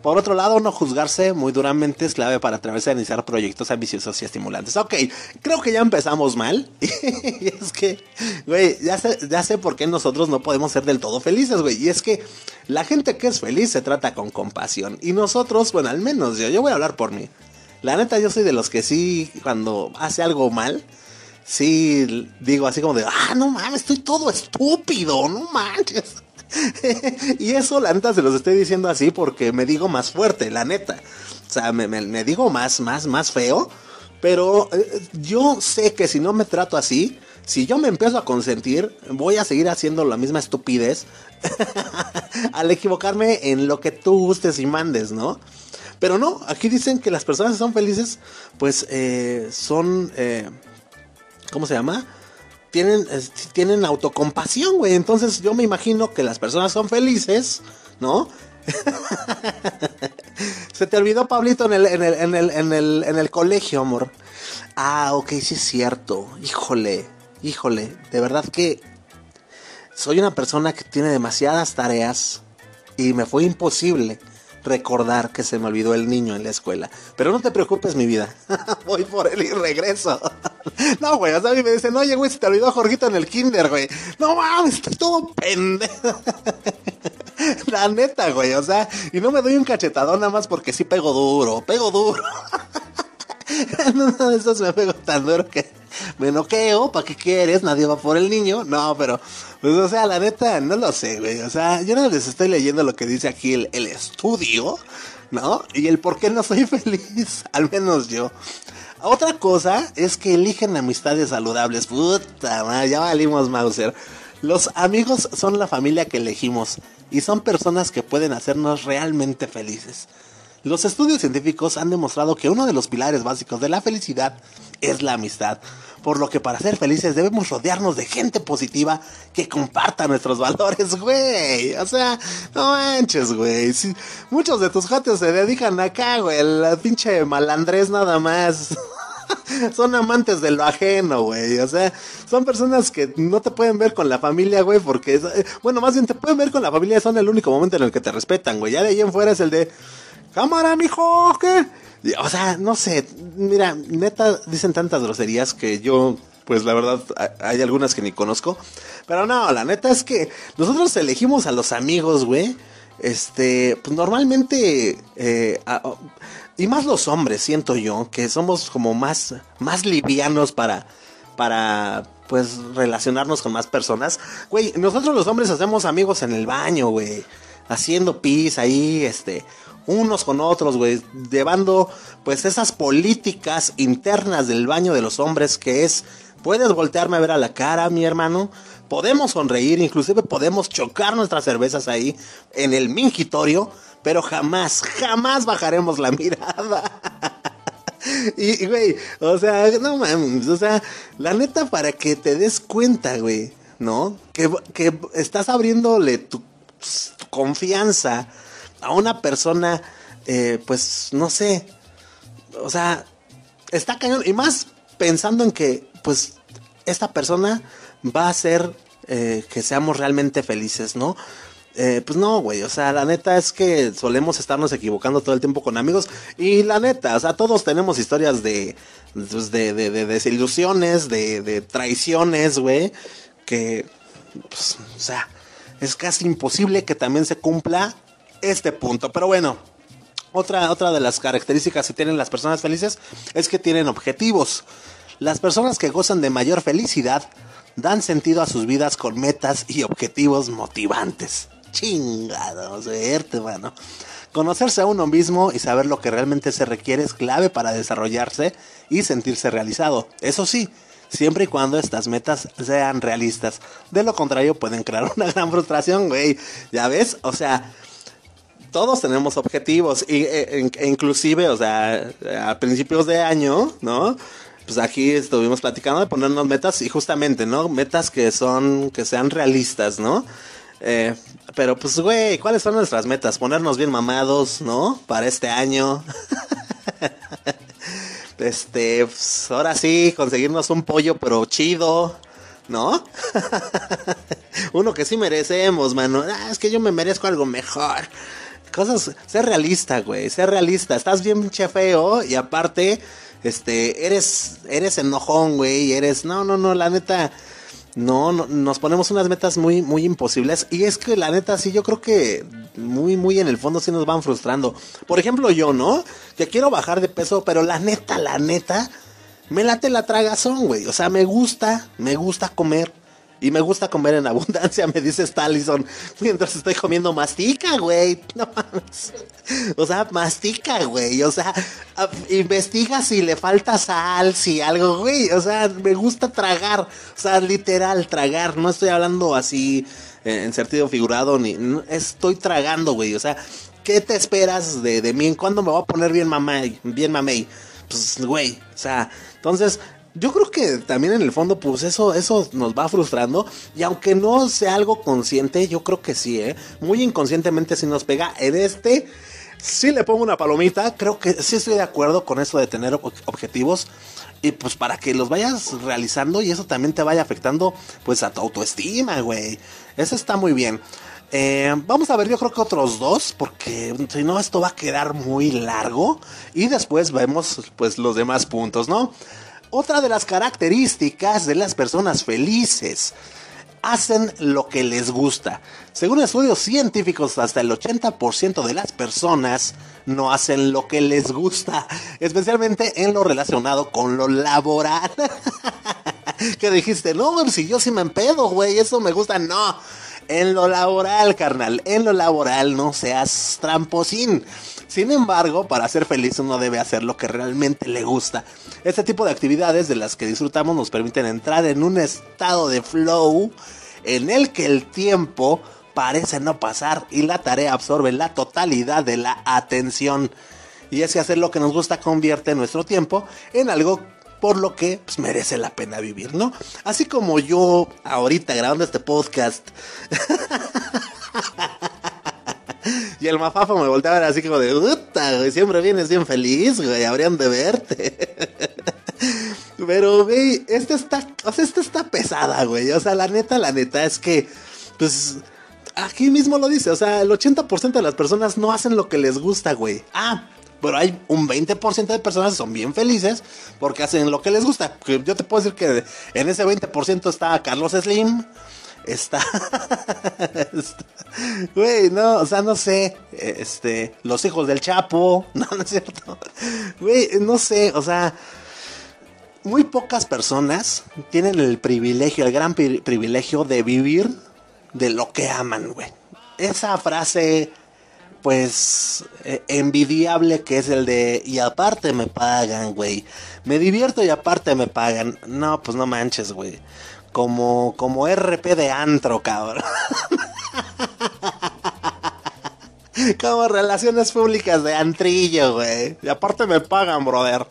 Por otro lado, no juzgarse muy duramente es clave para atreverse a iniciar proyectos ambiciosos y estimulantes. Ok, creo que ya empezamos mal. y es que, güey, ya sé, ya sé por qué nosotros no podemos ser del todo felices, güey. Y es que la gente que es feliz se trata con compasión. Y nosotros, bueno, al menos yo, yo voy a hablar por mí. La neta, yo soy de los que sí, cuando hace algo mal, sí digo así como de, ah, no mames, estoy todo estúpido, no manches. y eso, la neta, se los estoy diciendo así porque me digo más fuerte, la neta. O sea, me, me- digo más, más, más feo. Pero eh, yo sé que si no me trato así, si yo me empiezo a consentir, voy a seguir haciendo la misma estupidez al equivocarme en lo que tú gustes y mandes, ¿no? Pero no, aquí dicen que las personas que son felices, pues eh, son, eh, ¿cómo se llama? Tienen, tienen autocompasión, güey. Entonces yo me imagino que las personas son felices, ¿no? Se te olvidó, Pablito, en el, en el, en el, en el, en el colegio, amor. Ah, ok, sí es cierto. Híjole, híjole. De verdad que soy una persona que tiene demasiadas tareas y me fue imposible recordar que se me olvidó el niño en la escuela. Pero no te preocupes, mi vida. Voy por él y regreso. no, güey, o sea, a mí me dicen, oye, güey, se te olvidó Jorgito en el kinder, güey. No mames, estoy todo pendejo. La neta, güey, o sea, y no me doy un cachetadón nada más porque sí pego duro, pego duro. en uno de esos me pego tan duro que me noqueo, ¿para qué quieres? Nadie va por el niño. No, pero, pues, o sea, la neta, no lo sé, güey. O sea, yo no les estoy leyendo lo que dice aquí el, el estudio, ¿no? Y el por qué no soy feliz, al menos yo. Otra cosa es que eligen amistades saludables. Puta madre, ya valimos Mauser. Los amigos son la familia que elegimos y son personas que pueden hacernos realmente felices. Los estudios científicos han demostrado que uno de los pilares básicos de la felicidad es la amistad, por lo que para ser felices debemos rodearnos de gente positiva que comparta nuestros valores, güey. O sea, no manches, güey. Muchos de tus jates se dedican acá, güey, la pinche malandrés nada más. son amantes de lo ajeno, güey. O sea, son personas que no te pueden ver con la familia, güey, porque, eh, bueno, más bien te pueden ver con la familia, son el único momento en el que te respetan, güey. Ya de ahí en fuera es el de, cámara, mijo, ¿qué? O sea, no sé, mira, neta, dicen tantas groserías que yo, pues la verdad, hay algunas que ni conozco. Pero no, la neta es que nosotros elegimos a los amigos, güey. Este, pues normalmente, eh, y más los hombres, siento yo, que somos como más, más livianos para, para, pues, relacionarnos con más personas. Güey, nosotros los hombres hacemos amigos en el baño, güey. Haciendo pis ahí, este, unos con otros, güey. Llevando, pues, esas políticas internas del baño de los hombres que es, puedes voltearme a ver a la cara, mi hermano. Podemos sonreír, inclusive podemos chocar nuestras cervezas ahí en el mingitorio, pero jamás, jamás bajaremos la mirada. Y, güey, o sea, no mames, o sea, la neta para que te des cuenta, güey, ¿no? Que, estás abriéndole tu confianza a una persona, eh, pues, no sé, o sea, está cañón. Y más pensando en que, pues, esta persona va a hacer eh, que seamos realmente felices, ¿no? Eh, pues no, güey, o sea, la neta es que solemos estarnos equivocando todo el tiempo con amigos y la neta, o sea, todos tenemos historias de, pues, de, de, de desilusiones, de, de traiciones, güey, que, pues, o sea, es casi imposible que también se cumpla este punto, pero bueno. Otra, otra de las características que tienen las personas felices es que tienen objetivos. Las personas que gozan de mayor felicidad dan sentido a sus vidas con metas y objetivos motivantes. Chingados, verte, mano. Conocerse a uno mismo y saber lo que realmente se requiere es clave para desarrollarse y sentirse realizado. Eso sí, siempre y cuando estas metas sean realistas. De lo contrario, pueden crear una gran frustración, güey. ¿Ya ves? O sea, todos tenemos objetivos y, e, e inclusive, o sea, a principios de año, ¿no? Pues aquí estuvimos platicando de ponernos metas y justamente, ¿no? Metas que son, que sean realistas, ¿no? Eh, pero pues, güey, ¿cuáles son nuestras metas? Ponernos bien mamados, ¿no? Para este año. este, pues, ahora sí, conseguirnos un pollo, pero chido, ¿no? Uno que sí merecemos, mano. Ah, es que yo me merezco algo mejor. Cosas, ser realista, güey, ser realista. Estás bien che feo y aparte, este, eres, eres enojón, güey, eres, no, no, no, la neta no, no, nos ponemos unas metas muy, muy imposibles. Y es que la neta, sí, yo creo que muy, muy en el fondo sí nos van frustrando. Por ejemplo, yo, ¿no? Que quiero bajar de peso, pero la neta, la neta, me late la tragazón, güey. O sea, me gusta, me gusta comer. Y me gusta comer en abundancia, me dice Stalison. Mientras estoy comiendo mastica, güey. O sea, mastica, güey. O sea, investiga si le falta sal, si algo, güey. O sea, me gusta tragar. O sea, literal, tragar. No estoy hablando así eh, en sentido figurado, ni. estoy tragando, güey. O sea, ¿qué te esperas de, mí? ¿Cuándo me voy a poner bien mamey? Bien mamey. Pues, güey. O sea, entonces yo creo que también en el fondo, pues eso, eso nos va frustrando. Y aunque no sea algo consciente, yo creo que sí, ¿eh? Muy inconscientemente sí nos pega. En este, sí le pongo una palomita. Creo que sí estoy de acuerdo con eso de tener objetivos. Y pues para que los vayas realizando y eso también te vaya afectando, pues a tu autoestima, güey. Eso está muy bien. Eh, vamos a ver, yo creo que otros dos, porque si no, esto va a quedar muy largo. Y después vemos, pues, los demás puntos, ¿no? Otra de las características de las personas felices hacen lo que les gusta. Según estudios científicos, hasta el 80% de las personas no hacen lo que les gusta, especialmente en lo relacionado con lo laboral. que dijiste, no, si yo sí me empedo, güey, eso me gusta, no. En lo laboral, carnal, en lo laboral no seas tramposín. Sin embargo, para ser feliz uno debe hacer lo que realmente le gusta. Este tipo de actividades de las que disfrutamos nos permiten entrar en un estado de flow en el que el tiempo parece no pasar y la tarea absorbe la totalidad de la atención. Y es que hacer lo que nos gusta convierte nuestro tiempo en algo por lo que pues, merece la pena vivir, ¿no? Así como yo ahorita grabando este podcast. Y el mafafo me volteaba así como de, puta, güey, siempre vienes bien feliz, güey, habrían de verte. Pero, güey, esta está, o sea, esta está pesada, güey. O sea, la neta, la neta es que, pues, aquí mismo lo dice, o sea, el 80% de las personas no hacen lo que les gusta, güey. Ah, pero hay un 20% de personas que son bien felices porque hacen lo que les gusta. Yo te puedo decir que en ese 20% está Carlos Slim, está, güey, no, o sea, no sé, este, los hijos del Chapo, no, no es cierto, güey, no sé, o sea, muy pocas personas tienen el privilegio, el gran privilegio de vivir de lo que aman, güey. Esa frase, pues, eh, envidiable que es el de, y aparte me pagan, güey. Me divierto y aparte me pagan. No, pues no manches, güey como, como RP de antro, cabrón. como relaciones públicas de antrillo, güey. Y aparte me pagan, brother.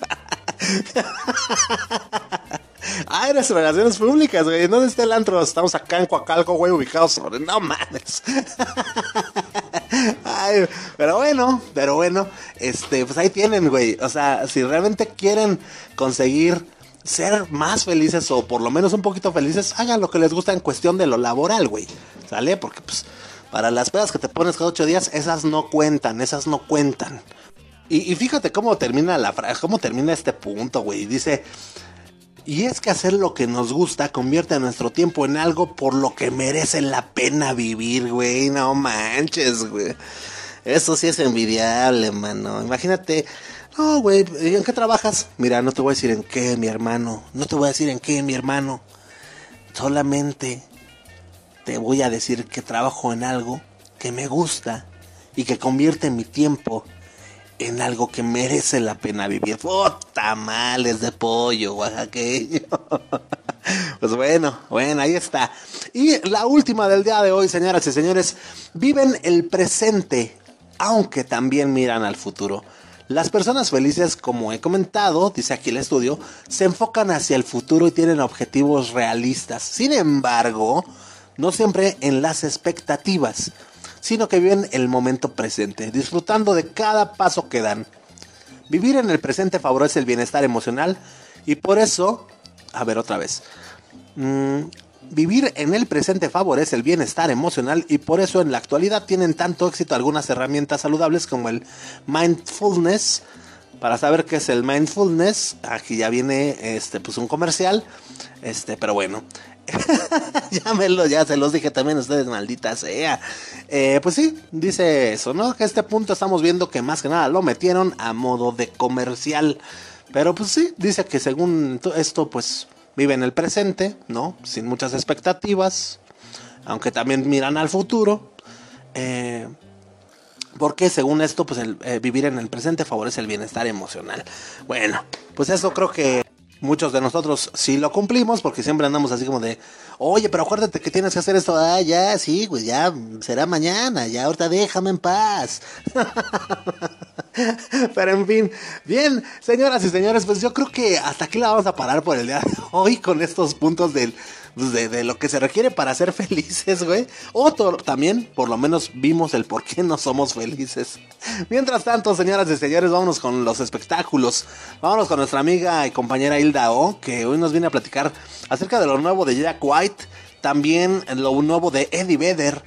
Ah, eres relaciones públicas, güey. ¿Dónde está el antro? Estamos acá en Coacalco, güey, ubicados sobre. No mames. Ay, pero bueno, pero bueno. Este, pues ahí tienen, güey. O sea, si realmente quieren conseguir ser más felices o por lo menos un poquito felices, hagan lo que les gusta en cuestión de lo laboral, güey. ¿Sale? Porque pues Para las pedas que te pones cada ocho días, esas no cuentan, esas no cuentan. Y, fíjate cómo termina la frase, cómo termina este punto, güey. Dice, y es que hacer lo que nos gusta convierte nuestro tiempo en algo por lo que merece la pena vivir, güey. No manches, güey. Eso sí es envidiable, mano. Imagínate. No, güey, ¿en qué trabajas? Mira, no te voy a decir en qué, mi hermano. No te voy a decir en qué, mi hermano. Solamente te voy a decir que trabajo en algo que me gusta y que convierte mi tiempo en algo que merece la pena vivir. ¡Puta males de pollo oaxaqueño! Pues bueno, bueno, ahí está. Y la última del día de hoy, señoras y señores, viven el presente, aunque también miran al futuro. Las personas felices, como he comentado, dice aquí el estudio, se enfocan hacia el futuro y tienen objetivos realistas. Sin embargo, no siempre en las expectativas, sino que viven el momento presente, disfrutando de cada paso que dan. Vivir en el presente favorece el bienestar emocional y por eso, a ver otra vez, Mm, vivir en el presente favorece el bienestar emocional y por eso en la actualidad tienen tanto éxito algunas herramientas saludables como el mindfulness. Para saber qué es el mindfulness, aquí ya viene este pues un comercial. Este, pero bueno. ya ya se los dije también a ustedes, maldita sea. Eh, pues sí, dice eso, ¿no? Que a este punto estamos viendo que más que nada lo metieron a modo de comercial. Pero pues sí, dice que según to- esto, pues vive en el presente, ¿no? Sin muchas expectativas, aunque también miran al futuro. Eh, porque según esto, pues el eh, vivir en el presente favorece el bienestar emocional. Bueno, pues eso creo que muchos de nosotros sí lo cumplimos, porque siempre andamos así como de, oye, pero acuérdate que tienes que hacer esto, ah, ya, sí, pues ya será mañana, ya ahorita déjame en paz. Pero en fin, bien, señoras y señores, pues yo creo que hasta aquí la vamos a parar por el día de hoy con estos puntos del, pues, de, de lo que se requiere para ser felices, güey. O también, por lo menos, vimos el por qué no somos felices. Mientras tanto, señoras y señores, vámonos con los espectáculos. Vámonos con nuestra amiga y compañera Hilda O, que hoy nos viene a platicar acerca de lo nuevo de Jack White, también lo nuevo de Eddie Vedder,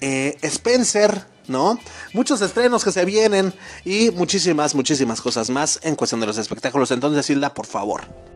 eh, Spencer, ¿no? Muchos estrenos que se vienen y muchísimas, muchísimas cosas más en cuestión de los espectáculos. Entonces, Hilda, por favor.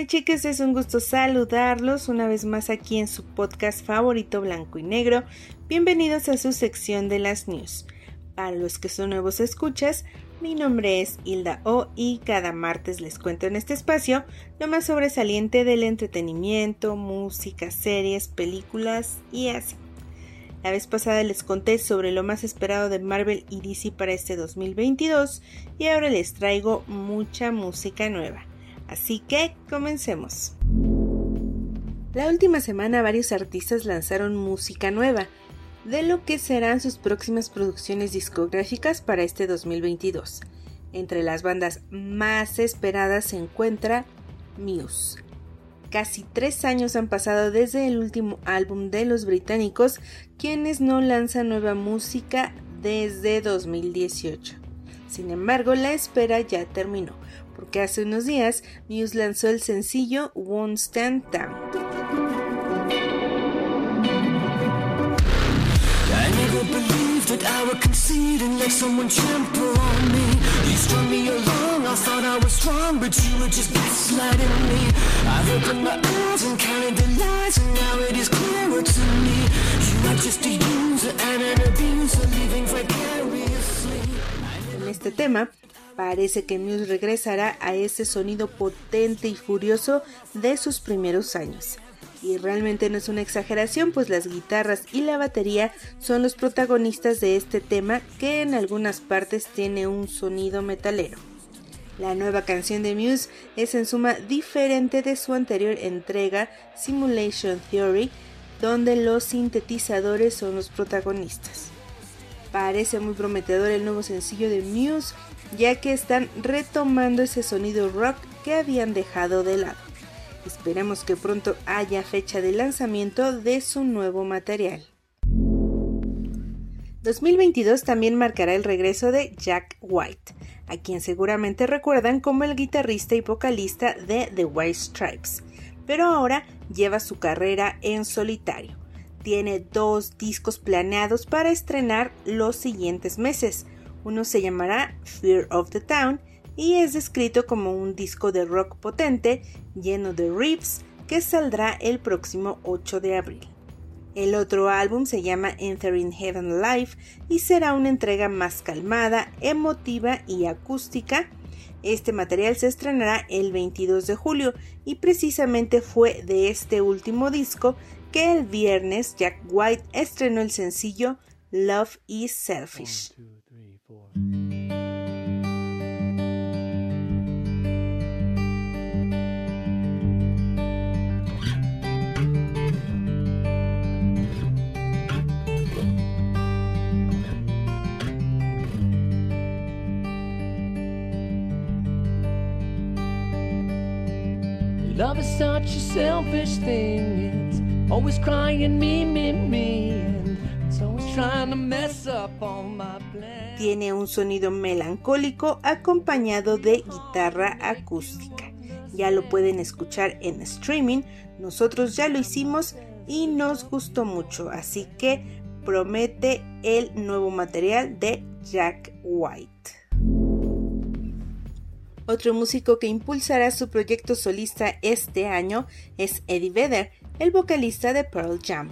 Hola chicas, es un gusto saludarlos una vez más aquí en su podcast favorito blanco y negro. Bienvenidos a su sección de las news. Para los que son nuevos escuchas, mi nombre es Hilda O y cada martes les cuento en este espacio lo más sobresaliente del entretenimiento, música, series, películas y así. La vez pasada les conté sobre lo más esperado de Marvel y DC para este 2022 y ahora les traigo mucha música nueva. Así que comencemos. La última semana varios artistas lanzaron música nueva, de lo que serán sus próximas producciones discográficas para este 2022. Entre las bandas más esperadas se encuentra Muse. Casi tres años han pasado desde el último álbum de los británicos, quienes no lanzan nueva música desde 2018. Sin embargo, la espera ya terminó, porque hace unos días Muse lanzó el sencillo Won't Stand Down. I never believed that I would concede and let someone trample on me. You strung me along, I thought I was strong, but you were just gaslighting me. I've opened my eyes and counted the lies, and now it is clearer to me. You are just a user and an abuser, living vicariously. En este tema, parece que Muse regresará a ese sonido potente y furioso de sus primeros años. Y realmente no es una exageración, pues las guitarras y la batería son los protagonistas de este tema que en algunas partes tiene un sonido metalero. La nueva canción de Muse es en suma diferente de su anterior entrega Simulation Theory, donde los sintetizadores son los protagonistas. Parece muy prometedor el nuevo sencillo de Muse, ya que están retomando ese sonido rock que habían dejado de lado. Esperemos que pronto haya fecha de lanzamiento de su nuevo material. 2022 también marcará el regreso de Jack White, a quien seguramente recuerdan como el guitarrista y vocalista de The White Stripes, pero ahora lleva su carrera en solitario. Tiene dos discos planeados para estrenar los siguientes meses. Uno se llamará Fear of the Town y es descrito como un disco de rock potente lleno de riffs que saldrá el próximo 8 de abril. El otro álbum se llama Entering Heaven Live y será una entrega más calmada, emotiva y acústica. Este material se estrenará el 22 de julio y precisamente fue de este último disco que el viernes Jack White estrenó el sencillo Love is Selfish. Love is such a selfish thing. It's always crying me, me, me. And it's always trying to mess up all my plans. Tiene un sonido melancólico acompañado de guitarra acústica. Ya lo pueden escuchar en streaming. Nosotros ya lo hicimos y nos gustó mucho. Así que promete el nuevo material de Jack White. Otro músico que impulsará su proyecto solista este año es Eddie Vedder, el vocalista de Pearl Jam.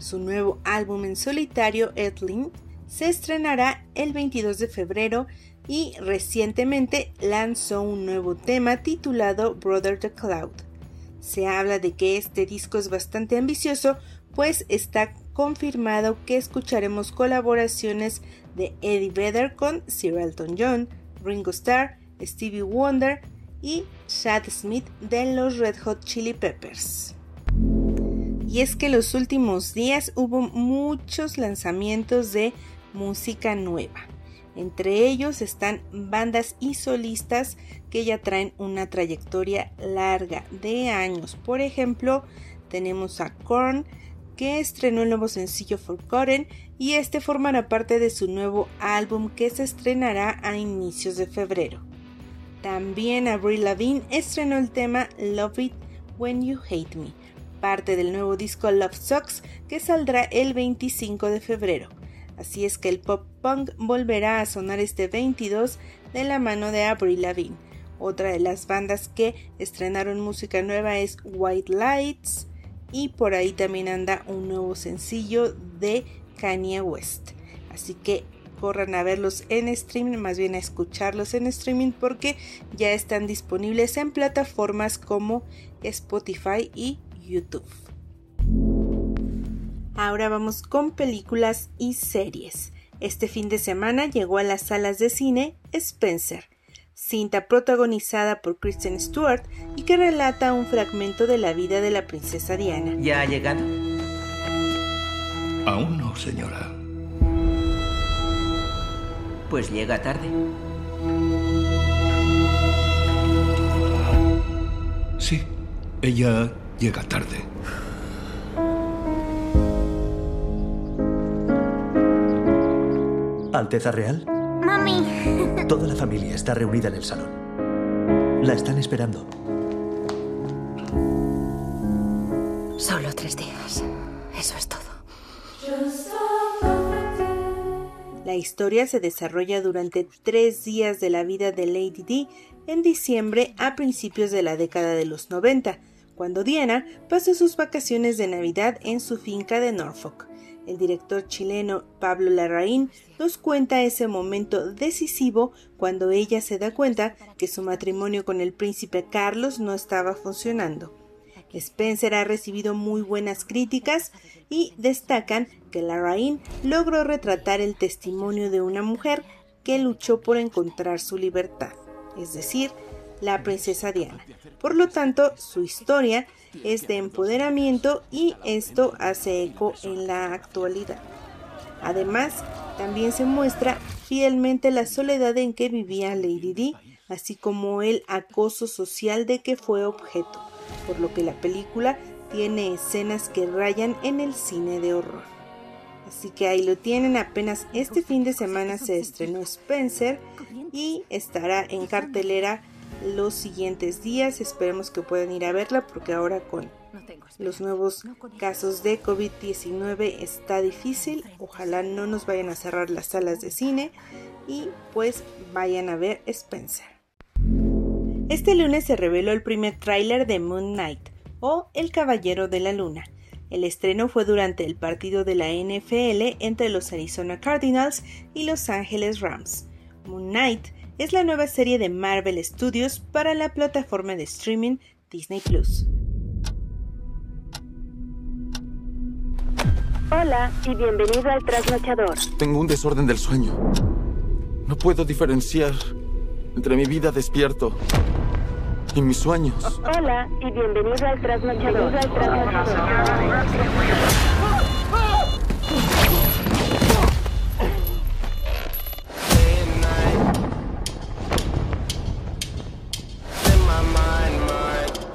Su nuevo álbum en solitario, Edlin, se estrenará el 22 de febrero y recientemente lanzó un nuevo tema titulado Brother the Cloud. Se habla de que este disco es bastante ambicioso, pues está confirmado que escucharemos colaboraciones de Eddie Vedder con Sir Elton John, Ringo Starr, Stevie Wonder y Chad Smith de los Red Hot Chili Peppers. Y es que los últimos días hubo muchos lanzamientos de música nueva. Entre ellos están bandas y solistas que ya traen una trayectoria larga de años. Por ejemplo, tenemos a Korn que estrenó el nuevo sencillo Forgotten y este formará parte de su nuevo álbum que se estrenará a inicios de febrero. También Avril Lavigne estrenó el tema Love It When You Hate Me, parte del nuevo disco Love Sucks que saldrá el 25 de febrero. Así es que el pop punk volverá a sonar este 22 de la mano de Avril Lavigne. Otra de las bandas que estrenaron música nueva es White Lights y por ahí también anda un nuevo sencillo de Kanye West. Así que corran a verlos en streaming, más bien a escucharlos en streaming porque ya están disponibles en plataformas como Spotify y YouTube. Ahora vamos con películas y series. Este fin de semana llegó a las salas de cine Spencer, cinta protagonizada por Kristen Stewart y que relata un fragmento de la vida de la princesa Diana. ¿Ya ha llegado? Aún no, señora. Pues llega tarde. Sí, ella llega tarde. Alteza Real, Mami. toda la familia está reunida en el salón. La están esperando. Solo tres días. Eso es todo. La historia se desarrolla durante tres días de la vida de Lady Di en diciembre a principios de la década de los 90, cuando Diana pasó sus vacaciones de Navidad en su finca de Norfolk. El director chileno Pablo Larraín nos cuenta ese momento decisivo cuando ella se da cuenta que su matrimonio con el príncipe Carlos no estaba funcionando. Spencer ha recibido muy buenas críticas y destacan que Larraín logró retratar el testimonio de una mujer que luchó por encontrar su libertad, es decir, la princesa Diana. Por lo tanto, su historia es de empoderamiento y esto hace eco en la actualidad. Además, también se muestra fielmente la soledad en que vivía Lady Di así como el acoso social de que fue objeto, por lo que la película tiene escenas que rayan en el cine de horror. Así que ahí lo tienen, apenas este fin de semana se estrenó Spencer y estará en cartelera los siguientes días. Esperemos que puedan ir a verla porque ahora con los nuevos casos de COVID-19 está difícil. Ojalá no nos vayan a cerrar las salas de cine y pues vayan a ver Spencer. Este lunes se reveló el primer tráiler de Moon Knight o El Caballero de la Luna. El estreno fue durante el partido de la NFL entre los Arizona Cardinals y Los Angeles Rams. Moon Knight es la nueva serie de Marvel Studios para la plataforma de streaming Disney Plus. Hola y bienvenido al trasnochador. Tengo un desorden del sueño. No puedo diferenciar entre mi vida despierto y mis sueños. Hola y bienvenido al trasnochador. Al trasnochador.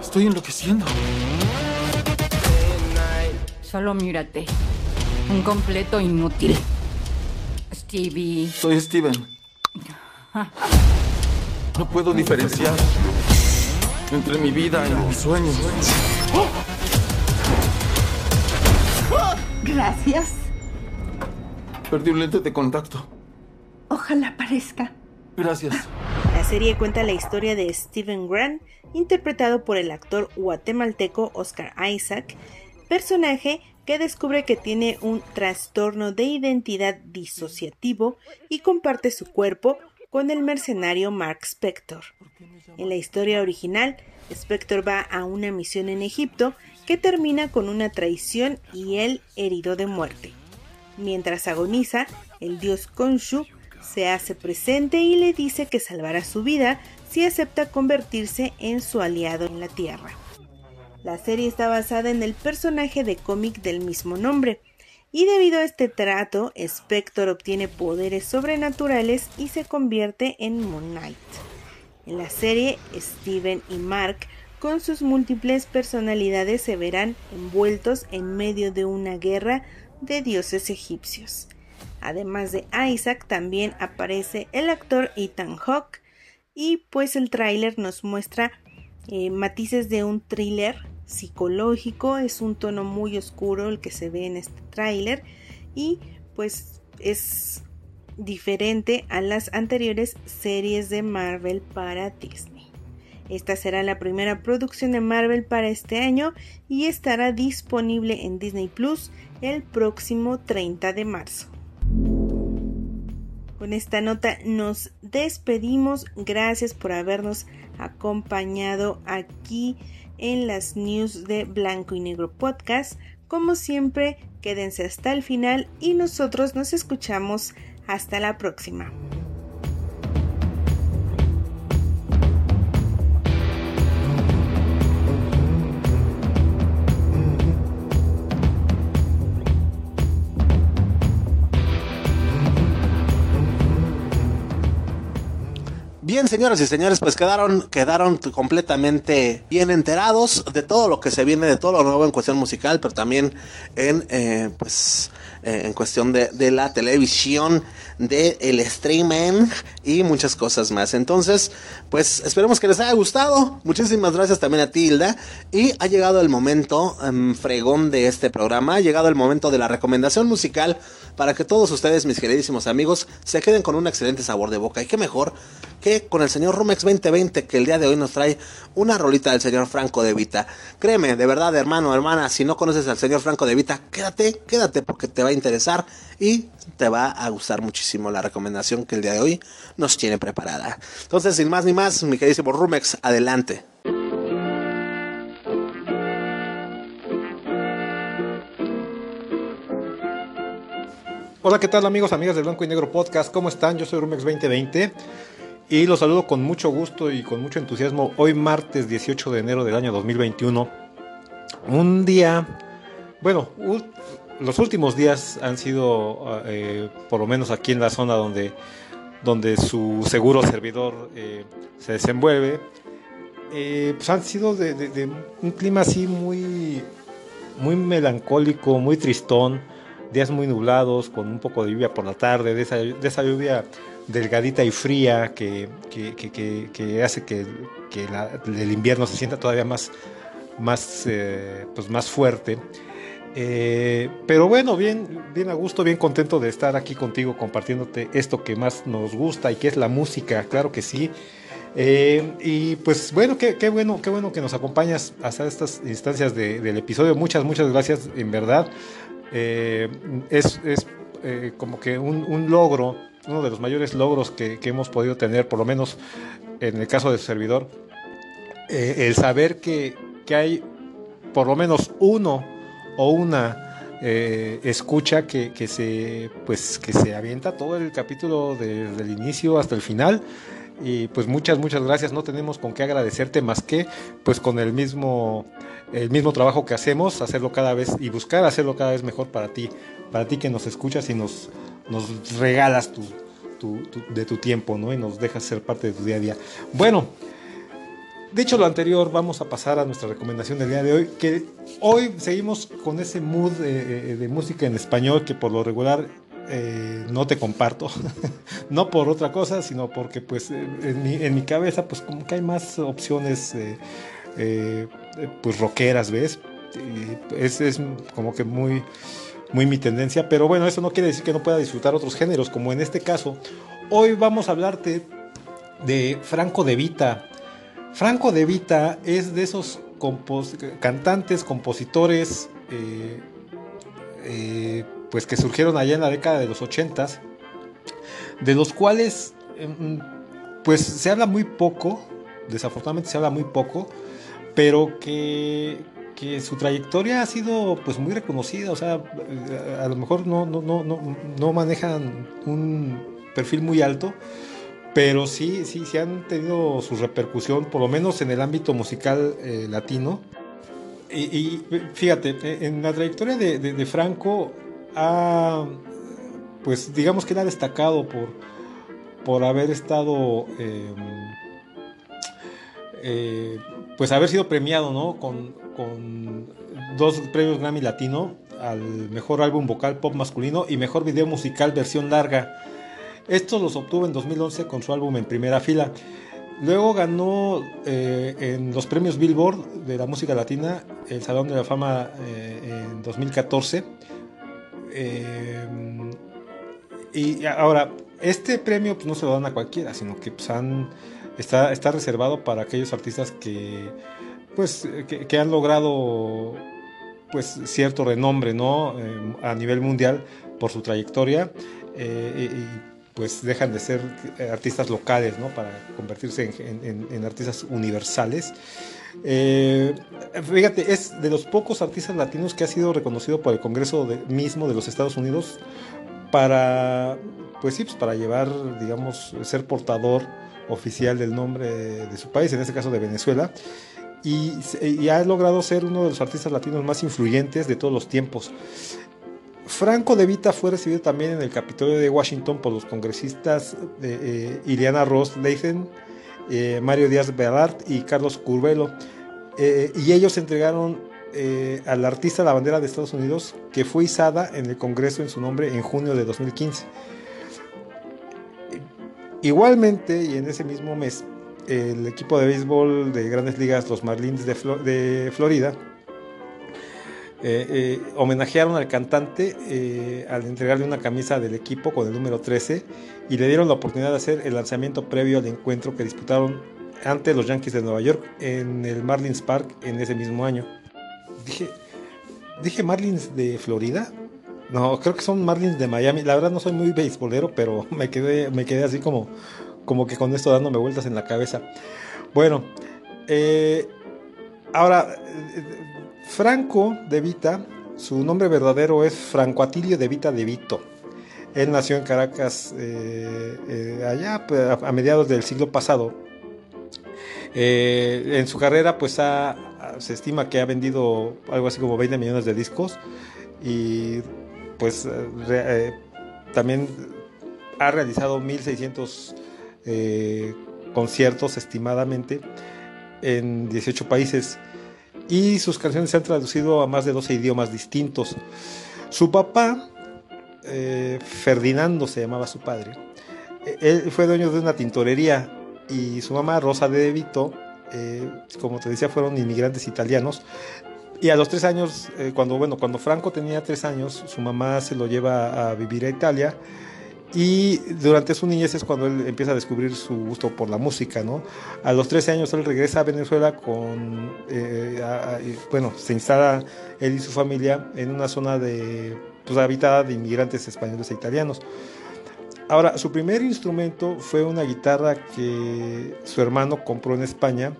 Estoy enloqueciendo. Solo mírate. Un completo inútil. Stevie. Soy Steven. No puedo diferenciar entre mi vida y mis sueños. Gracias. Perdí un lente de contacto. Ojalá parezca. Gracias. Serie cuenta la historia de Steven Grant, interpretado por el actor guatemalteco Oscar Isaac, personaje que descubre que tiene un trastorno de identidad disociativo y comparte su cuerpo con el mercenario Mark Spector. En la historia original, Spector va a una misión en Egipto que termina con una traición y él herido de muerte. Mientras agoniza, el dios Khonshu se hace presente y le dice que salvará su vida si acepta convertirse en su aliado en la Tierra. La serie está basada en el personaje de cómic del mismo nombre, y debido a este trato, Spector obtiene poderes sobrenaturales y se convierte en Moon Knight. En la serie, Steven y Mark, con sus múltiples personalidades, se verán envueltos en medio de una guerra de dioses egipcios. Además de Isaac, también aparece el actor Ethan Hawke y pues el tráiler nos muestra eh, matices de un thriller psicológico, es un tono muy oscuro el que se ve en este tráiler y pues es diferente a las anteriores series de Marvel para Disney. Esta será la primera producción de Marvel para este año y estará disponible en Disney Plus el próximo 30 de marzo. Con esta nota nos despedimos. Gracias por habernos acompañado aquí en las news de Blanco y Negro Podcast. Como siempre, quédense hasta el final y nosotros nos escuchamos hasta la próxima. Bien, señoras y señores, pues quedaron, quedaron completamente bien enterados de todo lo que se viene, de todo lo nuevo en cuestión musical, pero también en, eh, pues, eh, en cuestión de, de, la televisión, de el streaming y muchas cosas más. Entonces, pues esperemos que les haya gustado. Muchísimas gracias también a ti, Hilda. Y ha llegado el momento um, fregón de este programa. Ha llegado el momento de la recomendación musical para que todos ustedes, mis queridísimos amigos, se queden con un excelente sabor de boca. Y qué mejor que con el señor Rumex 2020 que el día de hoy nos trae una rolita del señor Franco de Vita. Créeme, de verdad, hermano, hermana, si no conoces al señor Franco de Vita, quédate, quédate porque te va a interesar y te va a gustar muchísimo la recomendación que el día de hoy nos tiene preparada. Entonces, sin más ni más, mi queridísimo Rumex, adelante. Hola, ¿qué tal amigos, amigas de Blanco y Negro Podcast? ¿Cómo están? Yo soy Rumex 2020 y los saludo con mucho gusto y con mucho entusiasmo hoy martes 18 de enero del año 2021. Un día, bueno, los últimos días han sido, eh, por lo menos aquí en la zona donde, donde su seguro servidor eh, se desenvuelve. Eh, pues han sido de, un clima así muy, muy melancólico, muy tristón, días muy nublados, con un poco de lluvia por la tarde, de esa, de esa lluvia delgadita y fría que, que- que- que- hace que, el invierno se sienta todavía más, más, pues más fuerte. Eh, pero bueno, bien, bien a gusto, bien contento de estar aquí contigo compartiéndote esto que más nos gusta y que es la música, claro que sí. Eh, y pues bueno, qué, bueno, qué bueno que nos acompañas hasta estas instancias de- del episodio. Muchas, muchas gracias, en verdad. Eh, es es, como que un, logro, uno de los mayores logros que, hemos podido tener, por lo menos en el caso de su servidor, el saber que, que hay por lo menos uno o una eh, escucha que, que se pues que se avienta todo el capítulo desde el inicio hasta el final. Y pues muchas muchas gracias. No tenemos con qué agradecerte más que pues con el mismo el mismo trabajo que hacemos hacerlo cada vez y buscar hacerlo cada vez mejor para ti para ti que nos escuchas y nos nos regalas tu- tu- de tu tiempo no y nos dejas ser parte de tu día a día. Bueno Dicho lo anterior, vamos a pasar a nuestra recomendación del día de hoy, que hoy seguimos con ese mood eh, eh, de música en español que por lo regular eh, no te comparto, no por otra cosa, sino porque pues en mi, en mi cabeza pues como que hay más opciones pues rockeras, ¿ves? Es, es como que muy, muy mi tendencia, pero bueno, eso no quiere decir que no pueda disfrutar otros géneros, como en este caso. Hoy vamos a hablarte de Franco De Vita. Franco De Vita es de esos cantantes, compositores, eh, eh, pues que surgieron allá en la década de los 80 de los cuales em, pues se habla muy poco, desafortunadamente se habla muy poco, pero que, su trayectoria ha sido pues muy reconocida, o sea, eh, a lo mejor no, no manejan un perfil muy alto, pero sí, sí, sí han tenido su repercusión, por lo menos en el ámbito musical eh, latino. Y, y, fíjate, eh, en la trayectoria de, Franco, ha, pues digamos que ha destacado por, por haber estado, eh, eh, pues haber sido premiado, ¿no? Con, con dos premios Grammy Latino al mejor álbum vocal pop masculino y mejor video musical versión larga. Estos los obtuvo en 2011 con su álbum En Primera Fila. Luego ganó eh, en los premios Billboard de la música latina el Salón de la Fama eh, en 2014. Eh, y ahora, este premio pues, no se lo dan a cualquiera, sino que pues, está, está reservado para aquellos artistas que, pues, que, han logrado pues, cierto renombre ¿no? A nivel mundial por su trayectoria. Pues dejan de ser eh, artistas locales, ¿no? Para convertirse en, artistas universales. Eh, fíjate, es de los pocos artistas latinos que ha sido reconocido por el Congreso mismo de los Estados Unidos para, pues sí, pues para llevar, digamos, ser portador oficial del nombre de su país, en este caso de Venezuela, y ha logrado ser uno de los artistas latinos más influyentes de todos los tiempos. Franco De Vita fue recibido también en el Capitolio de Washington por los congresistas eh, Ileana Ross Leithen, eh, Mario Díaz Balart y Carlos Curvelo. Eh, y ellos entregaron eh, al artista la bandera de Estados Unidos que fue izada en el Congreso en su nombre en junio de 2015. Igualmente, y en ese mismo mes, el equipo de béisbol de grandes ligas, los Marlins de Florida, eh, eh, homenajearon al cantante eh, al entregarle una camisa del equipo con el número 13 y le dieron la oportunidad de hacer el lanzamiento previo al encuentro que disputaron ante los Yankees de Nueva York en el Marlins Park en ese mismo año. Dije, dije Marlins de Florida. No, creo que son Marlins de Miami. La verdad no soy muy beisbolero, pero me quedé, me quedé así como, como que con esto dándome vueltas en la cabeza. Bueno, eh, ahora, Franco de Vita, su nombre verdadero es Franco Atilio de Vita de Vito. Él nació en Caracas eh, eh, allá a, mediados del siglo pasado. Eh, en su carrera, pues se estima que ha vendido algo así como 20 millones de discos y pues también ha realizado 1600 eh, conciertos estimadamente en 18 países y sus canciones se han traducido a más de 12 idiomas distintos. Su papá, eh, Ferdinando se llamaba su padre, eh, él fue dueño de una tintorería y su mamá, Rosa de Vito, eh, como te decía, fueron inmigrantes italianos. Y a los tres años, cuando, bueno, cuando Franco tenía tres años, su mamá se lo lleva a vivir a Italia. Y durante su niñez es cuando él empieza a descubrir su gusto por la música, ¿no? A los 13 años él regresa a Venezuela con, eh, a- a- bueno, se instala él y su familia en una zona de, pues, habitada de inmigrantes españoles e italianos. Ahora, su primer instrumento fue una guitarra que su hermano compró en España,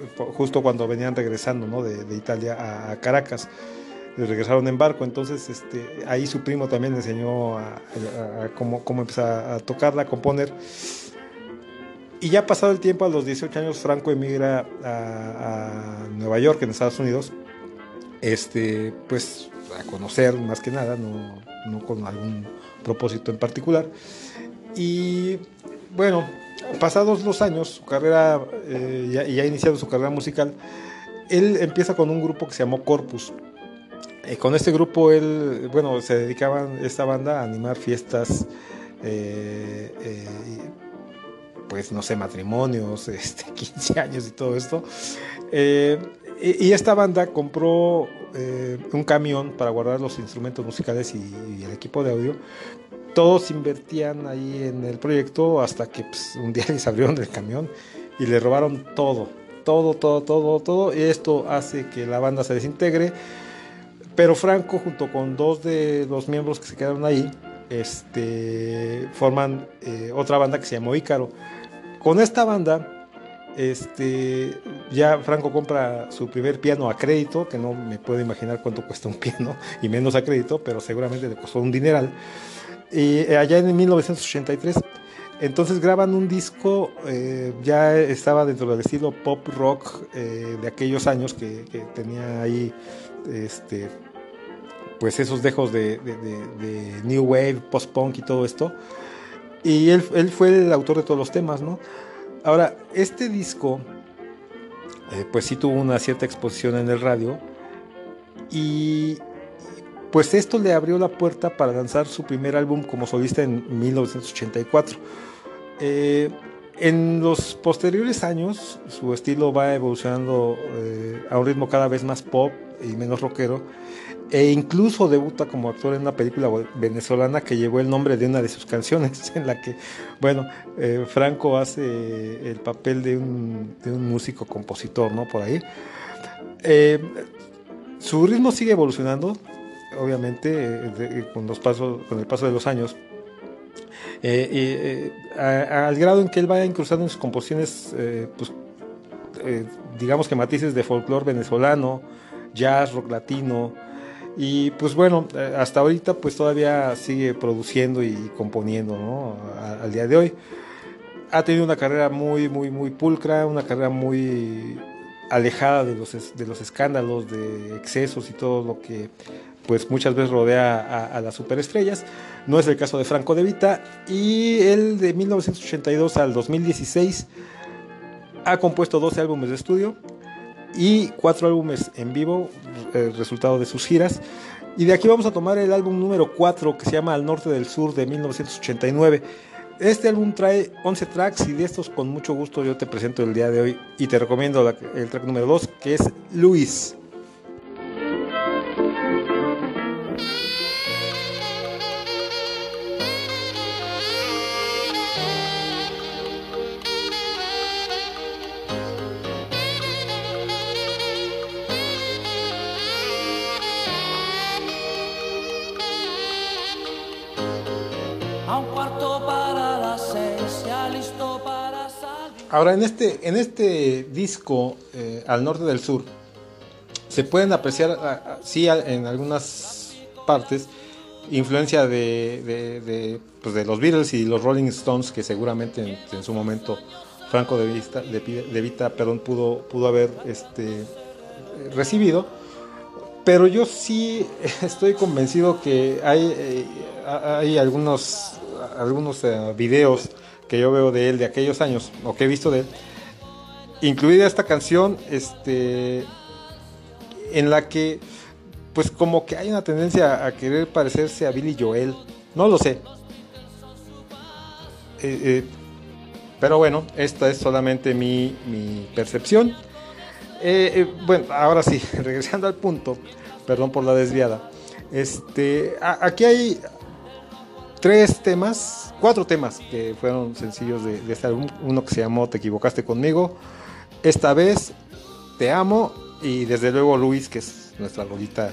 eh, justo cuando venían regresando ¿no? de, de Italia a, a Caracas. Regresaron en barco, entonces este, ahí su primo también le enseñó a, a- a cómo, cómo empezar a tocarla, a componer. Y ya pasado el tiempo, a los 18 años, Franco emigra a, a Nueva York, en Estados Unidos, este, pues a conocer más que nada, no, no con algún propósito en particular. Y bueno, pasados los años, su carrera, eh, ya, ya iniciado su carrera musical, él empieza con un grupo que se llamó Corpus. Eh, con este grupo él, bueno, se dedicaban esta banda a animar fiestas, eh, eh, pues no sé, matrimonios, este, 15 años y todo esto. Y, esta banda compró un camión para guardar los instrumentos musicales y, el equipo de audio. Todos invertían ahí en el proyecto hasta que pues, un día les abrieron el camión y le robaron todo, todo, todo, todo, todo. Y esto hace que la banda se desintegre. Pero Franco, junto con dos de los miembros que se quedaron ahí, este, forman eh, otra banda que se llamó Ícaro. Con esta banda, este, ya Franco compra su primer piano a crédito, que no me puedo imaginar cuánto cuesta un piano, y menos a crédito, pero seguramente le costó un dineral. Y eh, allá en 1983, entonces graban un disco, eh, ya estaba dentro del estilo pop rock de aquellos años que, que tenía ahí este, pues esos dejos de, de- New Wave, post-punk y todo esto. Y él, él fue el autor de todos los temas, ¿no? Ahora, este disco, eh, pues sí tuvo una cierta exposición en el radio. Y pues esto le abrió la puerta para lanzar su primer álbum como solista en 1984. Eh, en los posteriores años, su estilo va evolucionando eh, a un ritmo cada vez más pop y menos rockero, e incluso debuta como actor en una película venezolana que llevó el nombre de una de sus canciones, en la que, bueno, eh, Franco hace el papel de un, de un músico compositor, ¿no? Por ahí. Eh, su ritmo sigue evolucionando, obviamente, con, los pasos, con el paso de los años. Eh, eh, a- al grado en que él va incrustando en sus composiciones, eh, pues, eh, digamos que matices de folclore venezolano, jazz, rock latino, y pues bueno, eh, hasta ahorita pues todavía sigue produciendo y componiendo, ¿no? A- al día de hoy. Ha tenido una carrera muy, muy, muy pulcra, una carrera muy alejada de los, de los escándalos, de excesos y todo lo que pues muchas veces rodea a, las superestrellas. No es el caso de Franco De Vita. Y él de 1982 al 2016 ha compuesto 12 álbumes de estudio y 4 álbumes en vivo, el resultado de sus giras. Y de aquí vamos a tomar el álbum número 4 que se llama Al Norte del Sur de 1989. Este álbum trae 11 tracks y de estos con mucho gusto yo te presento el día de hoy y te recomiendo el track número 2 que es Luis. Ahora, en este, en este disco, eh, Al Norte del Sur, se pueden apreciar, a- a- sí, en algunas partes, influencia de, de, pues, de los Beatles y los Rolling Stones, que seguramente en, su momento Franco de, Vista, de, Vita perdón, pudo, pudo haber este, recibido. Pero yo sí estoy convencido que hay, eh, hay algunos, algunos eh, videos que yo veo de él de aquellos años, o que he visto de él, incluida esta canción, este, en la que, pues como que hay una tendencia a querer parecerse a Billy Joel, no lo sé. Eh, eh, pero bueno, esta es solamente mi, mi percepción. Eh, bueno, ahora sí, regresando al punto, perdón por la desviada. Este, aquí hay tres temas, cuatro temas que fueron sencillos de, de este álbum. Uno que se llamó Te equivocaste conmigo. Esta vez Te amo. Y desde luego Luis, que es nuestra rolita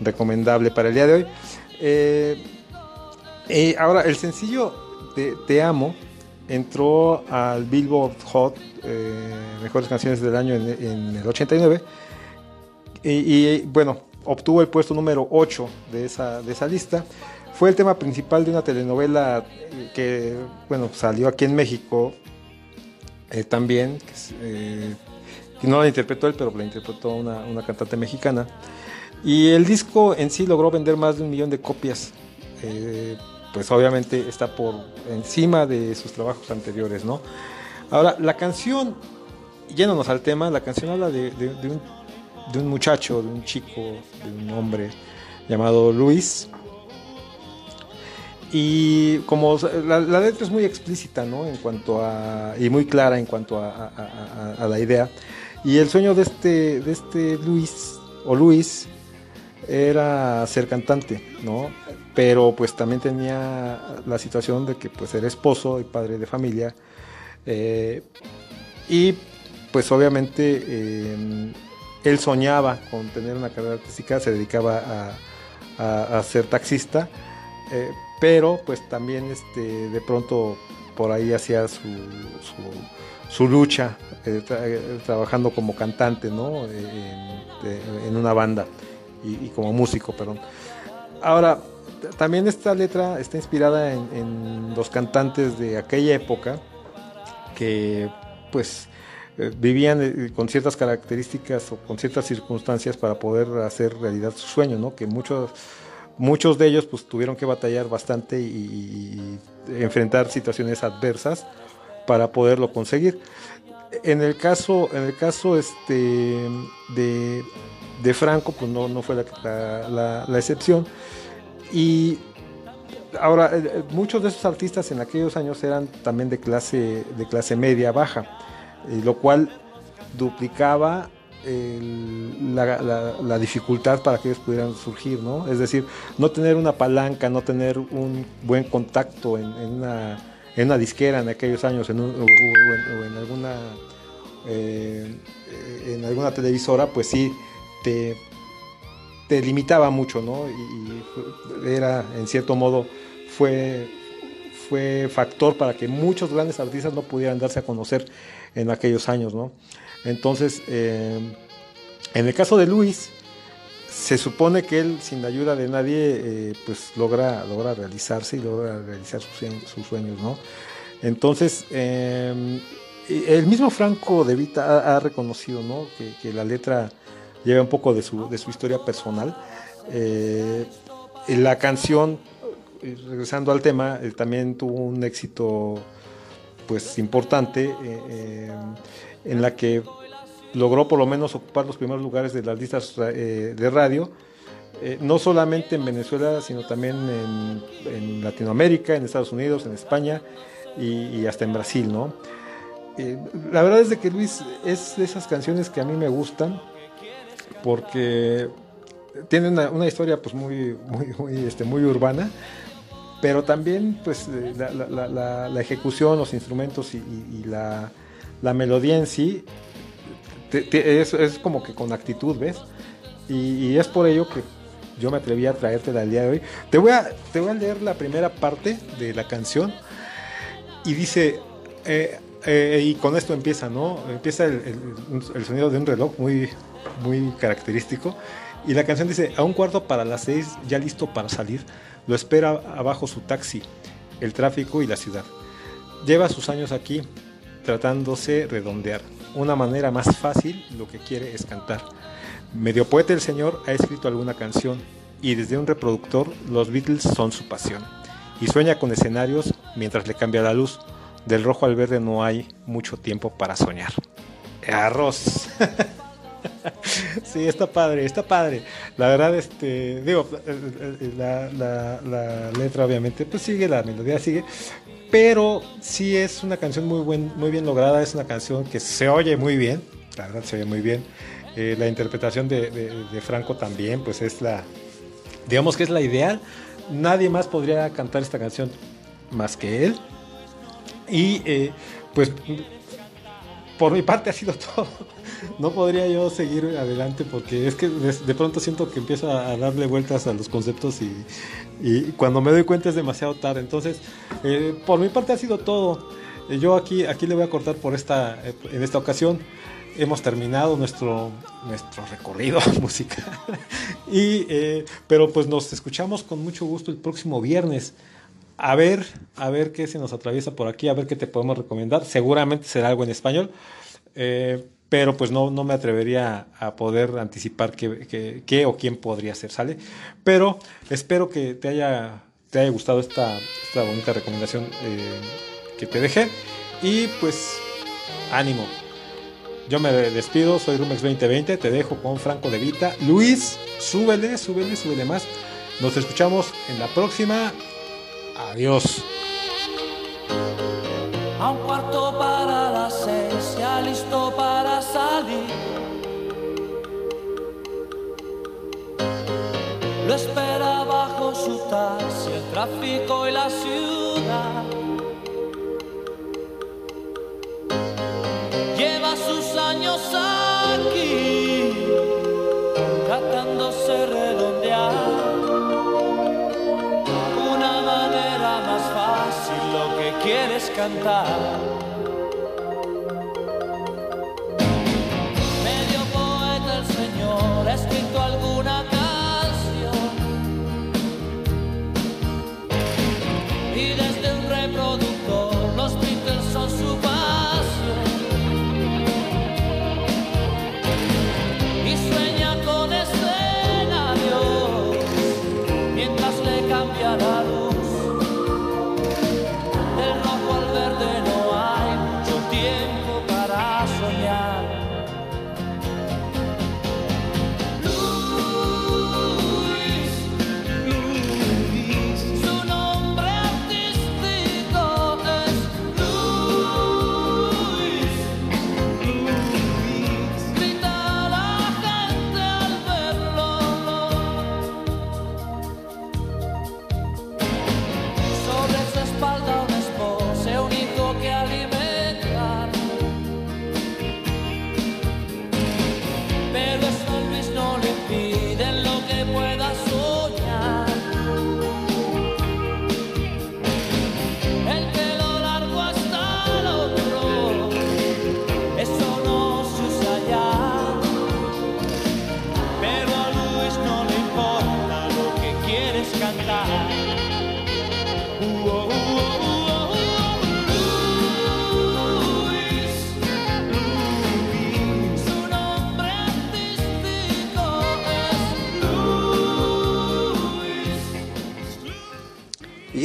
recomendable para el día de hoy. Eh, y ahora, el sencillo Te amo entró al Billboard Hot eh, Mejores Canciones del Año en, en el 89. Y, y, bueno, obtuvo el puesto número 8 de esa, de esa lista. Fue el tema principal de una telenovela eh, que, bueno, salió aquí en México eh, también, que, eh, no la interpretó él, pero la interpretó una, una cantante mexicana. Y el disco en sí logró vender más de un millón de copias. Pues obviamente está por encima de sus trabajos anteriores, ¿no? Ahora, la canción, yéndonos al tema, la canción habla de un, de un muchacho, de un chico, de un hombre llamado Luis. Y como la, letra es muy explícita, ¿no? En cuanto a. y muy clara en cuanto a, la idea. Y el sueño de este, de este Luis, o Luis, era ser cantante, ¿no? Pero pues también tenía la situación de que pues era esposo y padre de familia. eh, y pues obviamente eh, él soñaba con tener una carrera artística, se dedicaba a ser taxista, eh, pero pues también este, de pronto por ahí hacía su, su, lucha eh, eh, trabajando como cantante, ¿no? Eh, en, una banda y, como músico, perdón. Ahora, también esta letra está inspirada en, los cantantes de aquella época que pues vivían con ciertas características o con ciertas circunstancias para poder hacer realidad su sueño, ¿no? Que muchos muchos de ellos pues tuvieron que batallar bastante y, enfrentar situaciones adversas para poderlo conseguir. En el caso, en el caso este de, de Franco, pues no, no fue la, la- la- la excepción. Y ahora, eh, eh, muchos de esos artistas en aquellos años eran también de clase, de clase media baja, eh, lo cual duplicaba la, dificultad para que ellos pudieran surgir, ¿no? Es decir, no tener una palanca, no tener un buen contacto en, una, en una disquera en aquellos años, en o, en, alguna eh, en alguna televisora, pues sí te, te limitaba mucho, ¿no? Y, y era, en cierto modo, fue, fue factor para que muchos grandes artistas no pudieran darse a conocer en aquellos años, ¿no? Entonces, eh, en el caso de Luis, se supone que él, sin la ayuda de nadie, eh, pues logra, logra realizarse y logra realizar sus, sueños- ¿no? Entonces, eh, el mismo Franco De Vita ha, reconocido, ¿no? Que, la letra lleva un poco de su, de su historia personal. La canción, regresando al tema, también tuvo un éxito, pues, importante, en la que logró por lo menos ocupar los primeros lugares de las listas eh, de radio, eh, no solamente en Venezuela, sino también en, Latinoamérica, en Estados Unidos, en España y, hasta en Brasil, ¿no? Eh, la verdad es de que Luis es de esas canciones que a mí me gustan porque tiene una, historia pues muy, muy, este, muy urbana, pero también pues la, la- ejecución, los instrumentos y la, la melodía en sí te- te- es, es como que con actitud, ¿ves? Y, y es por ello que yo me atreví a traértela el día de hoy. Te voy a, te voy a leer la primera parte de la canción y dice, eh, eh, y con esto empieza, ¿no? Empieza el, el- el sonido de un reloj muy, muy característico. Y la canción dice, a un cuarto para las seis, ya listo para salir, lo espera abajo su taxi, el tráfico y la ciudad. Lleva sus años aquí, tratándose redondear. Una manera más fácil, lo que quiere es cantar. Medio poeta el señor ha escrito alguna canción y desde un reproductor los Beatles son su pasión. y sueña con escenarios mientras le cambia la luz. Del rojo al verde no hay mucho tiempo para soñar. Arroz. sí, está padre, está padre. La verdad, este, digo, la, la, la, letra obviamente, pues sigue, la melodía sigue, pero sí es una canción muy, buen, muy bien lograda, es una canción que se oye muy bien, la verdad se oye muy bien. Eh, la interpretación de, de, de, Franco también, pues es la, digamos que es la ideal. Nadie más podría cantar esta canción más que él. Y eh, pues por mi parte ha sido todo. No podría yo seguir adelante porque es que de, pronto siento que empiezo a, darle vueltas a los conceptos y, cuando me doy cuenta es demasiado tarde. Entonces, eh, por mi parte ha sido todo. Yo aquí, aquí le voy a cortar por esta, en esta ocasión hemos terminado nuestro, nuestro recorrido musical. y, eh, pero pues nos escuchamos con mucho gusto el próximo viernes. A ver, a ver qué se nos atraviesa por aquí, a ver qué te podemos recomendar. Seguramente será algo en español, eh, pero pues no, no me atrevería a poder anticipar qué, qué, o quién podría ser, ¿sale? Pero espero que te haya, te haya gustado esta, esta bonita recomendación eh, que te dejé. Y pues, ánimo, yo me despido, soy Rumex 2020, te dejo con Franco de Vita. Luis, súbele, súbele, súbele más. Nos escuchamos en la próxima. Adiós. A un cuarto para las seis, listo para salir. Lo espera bajo su taxi, el tráfico y la ciudad. lleva sus años aquí, quieres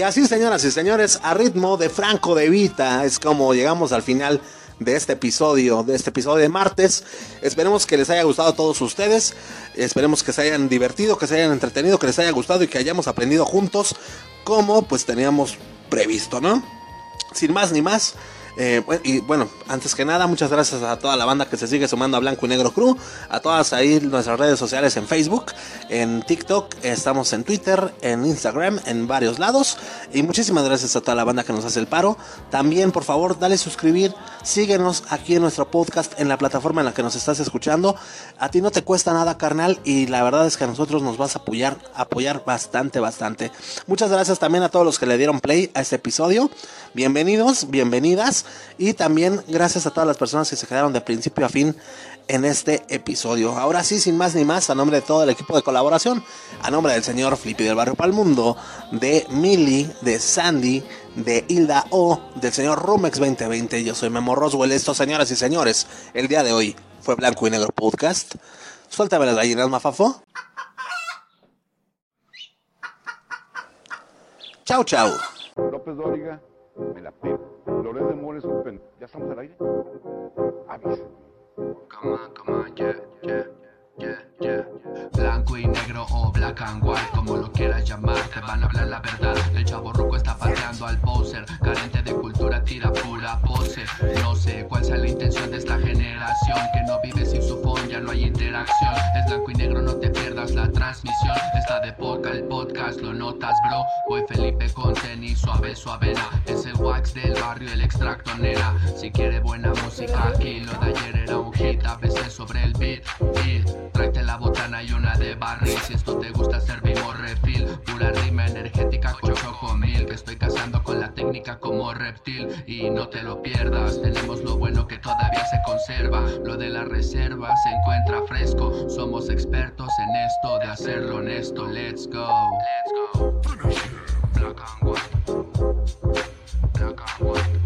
así, señoras y señores, a ritmo de Franco de Vita, es como llegamos al final de este episodio, de este episodio de martes. Esperemos que les haya gustado a todos ustedes. Esperemos que se hayan divertido, que se hayan entretenido, que les haya gustado y que hayamos aprendido juntos como pues teníamos previsto, ¿no? Sin más ni más. Eh, y bueno, antes que nada, muchas gracias a toda la banda que se sigue sumando a Blanco y Negro Crew, a todas ahí nuestras redes sociales en Facebook, en TikTok, estamos en Twitter, en Instagram, en varios lados. Y muchísimas gracias a toda la banda que nos hace el paro. También, por favor, dale suscribir, síguenos aquí en nuestro podcast, en la plataforma en la que nos estás escuchando. A ti no te cuesta nada, carnal, y la verdad es que a nosotros nos vas a apoyar, apoyar bastante, bastante. Muchas gracias también a todos los que le dieron play a este episodio. Bienvenidos, bienvenidas. Y también gracias a todas las personas que se quedaron de principio a fin en este episodio. Ahora sí, sin más ni más, a nombre de todo el equipo de colaboración, a nombre del señor Flippy del Barrio Palmundo, de Millie, de Sandy, de Hilda O, del señor Rumex 2020, yo soy Memo Roswell. Esto, señoras y señores, el día de hoy fue Blanco y Negro Podcast. Suéltame las gallinas, mafafo. Chao, chao. López Dóriga, me la pego. Loret de Mola es un pen... ¿Ya estamos al aire? Avisa. Blanco y negro o black and white, como lo quieras llamar, te van a hablar la verdad. El chavo ruco está pateando al poser, carente de cultura, tira pura pose. No sé cuál sea la intención de esta generación, ya no hay interacción. Es blanco y negro, no te pierdas la transmisión. Está de poca el podcast, lo notas, bro. Voy Felipe con tenis, suave, suavena. Es el wax del barrio, el extracto nena. Si quiere buena música, aquí lo de ayer era un hit, a veces sobre el beat. Y tráete la botana y una de barril. Si esto te gusta, servimos refil. Pura rima energética con reptil Te estoy cazando con la técnica como reptil Y no te lo pierdas. Tenemos lo bueno que todavía se conserva. Lo de la reserva se encuentra fresco. Somos expertos en esto de hacerlo honesto. Let's go. Let's go. Black and white. Black and white.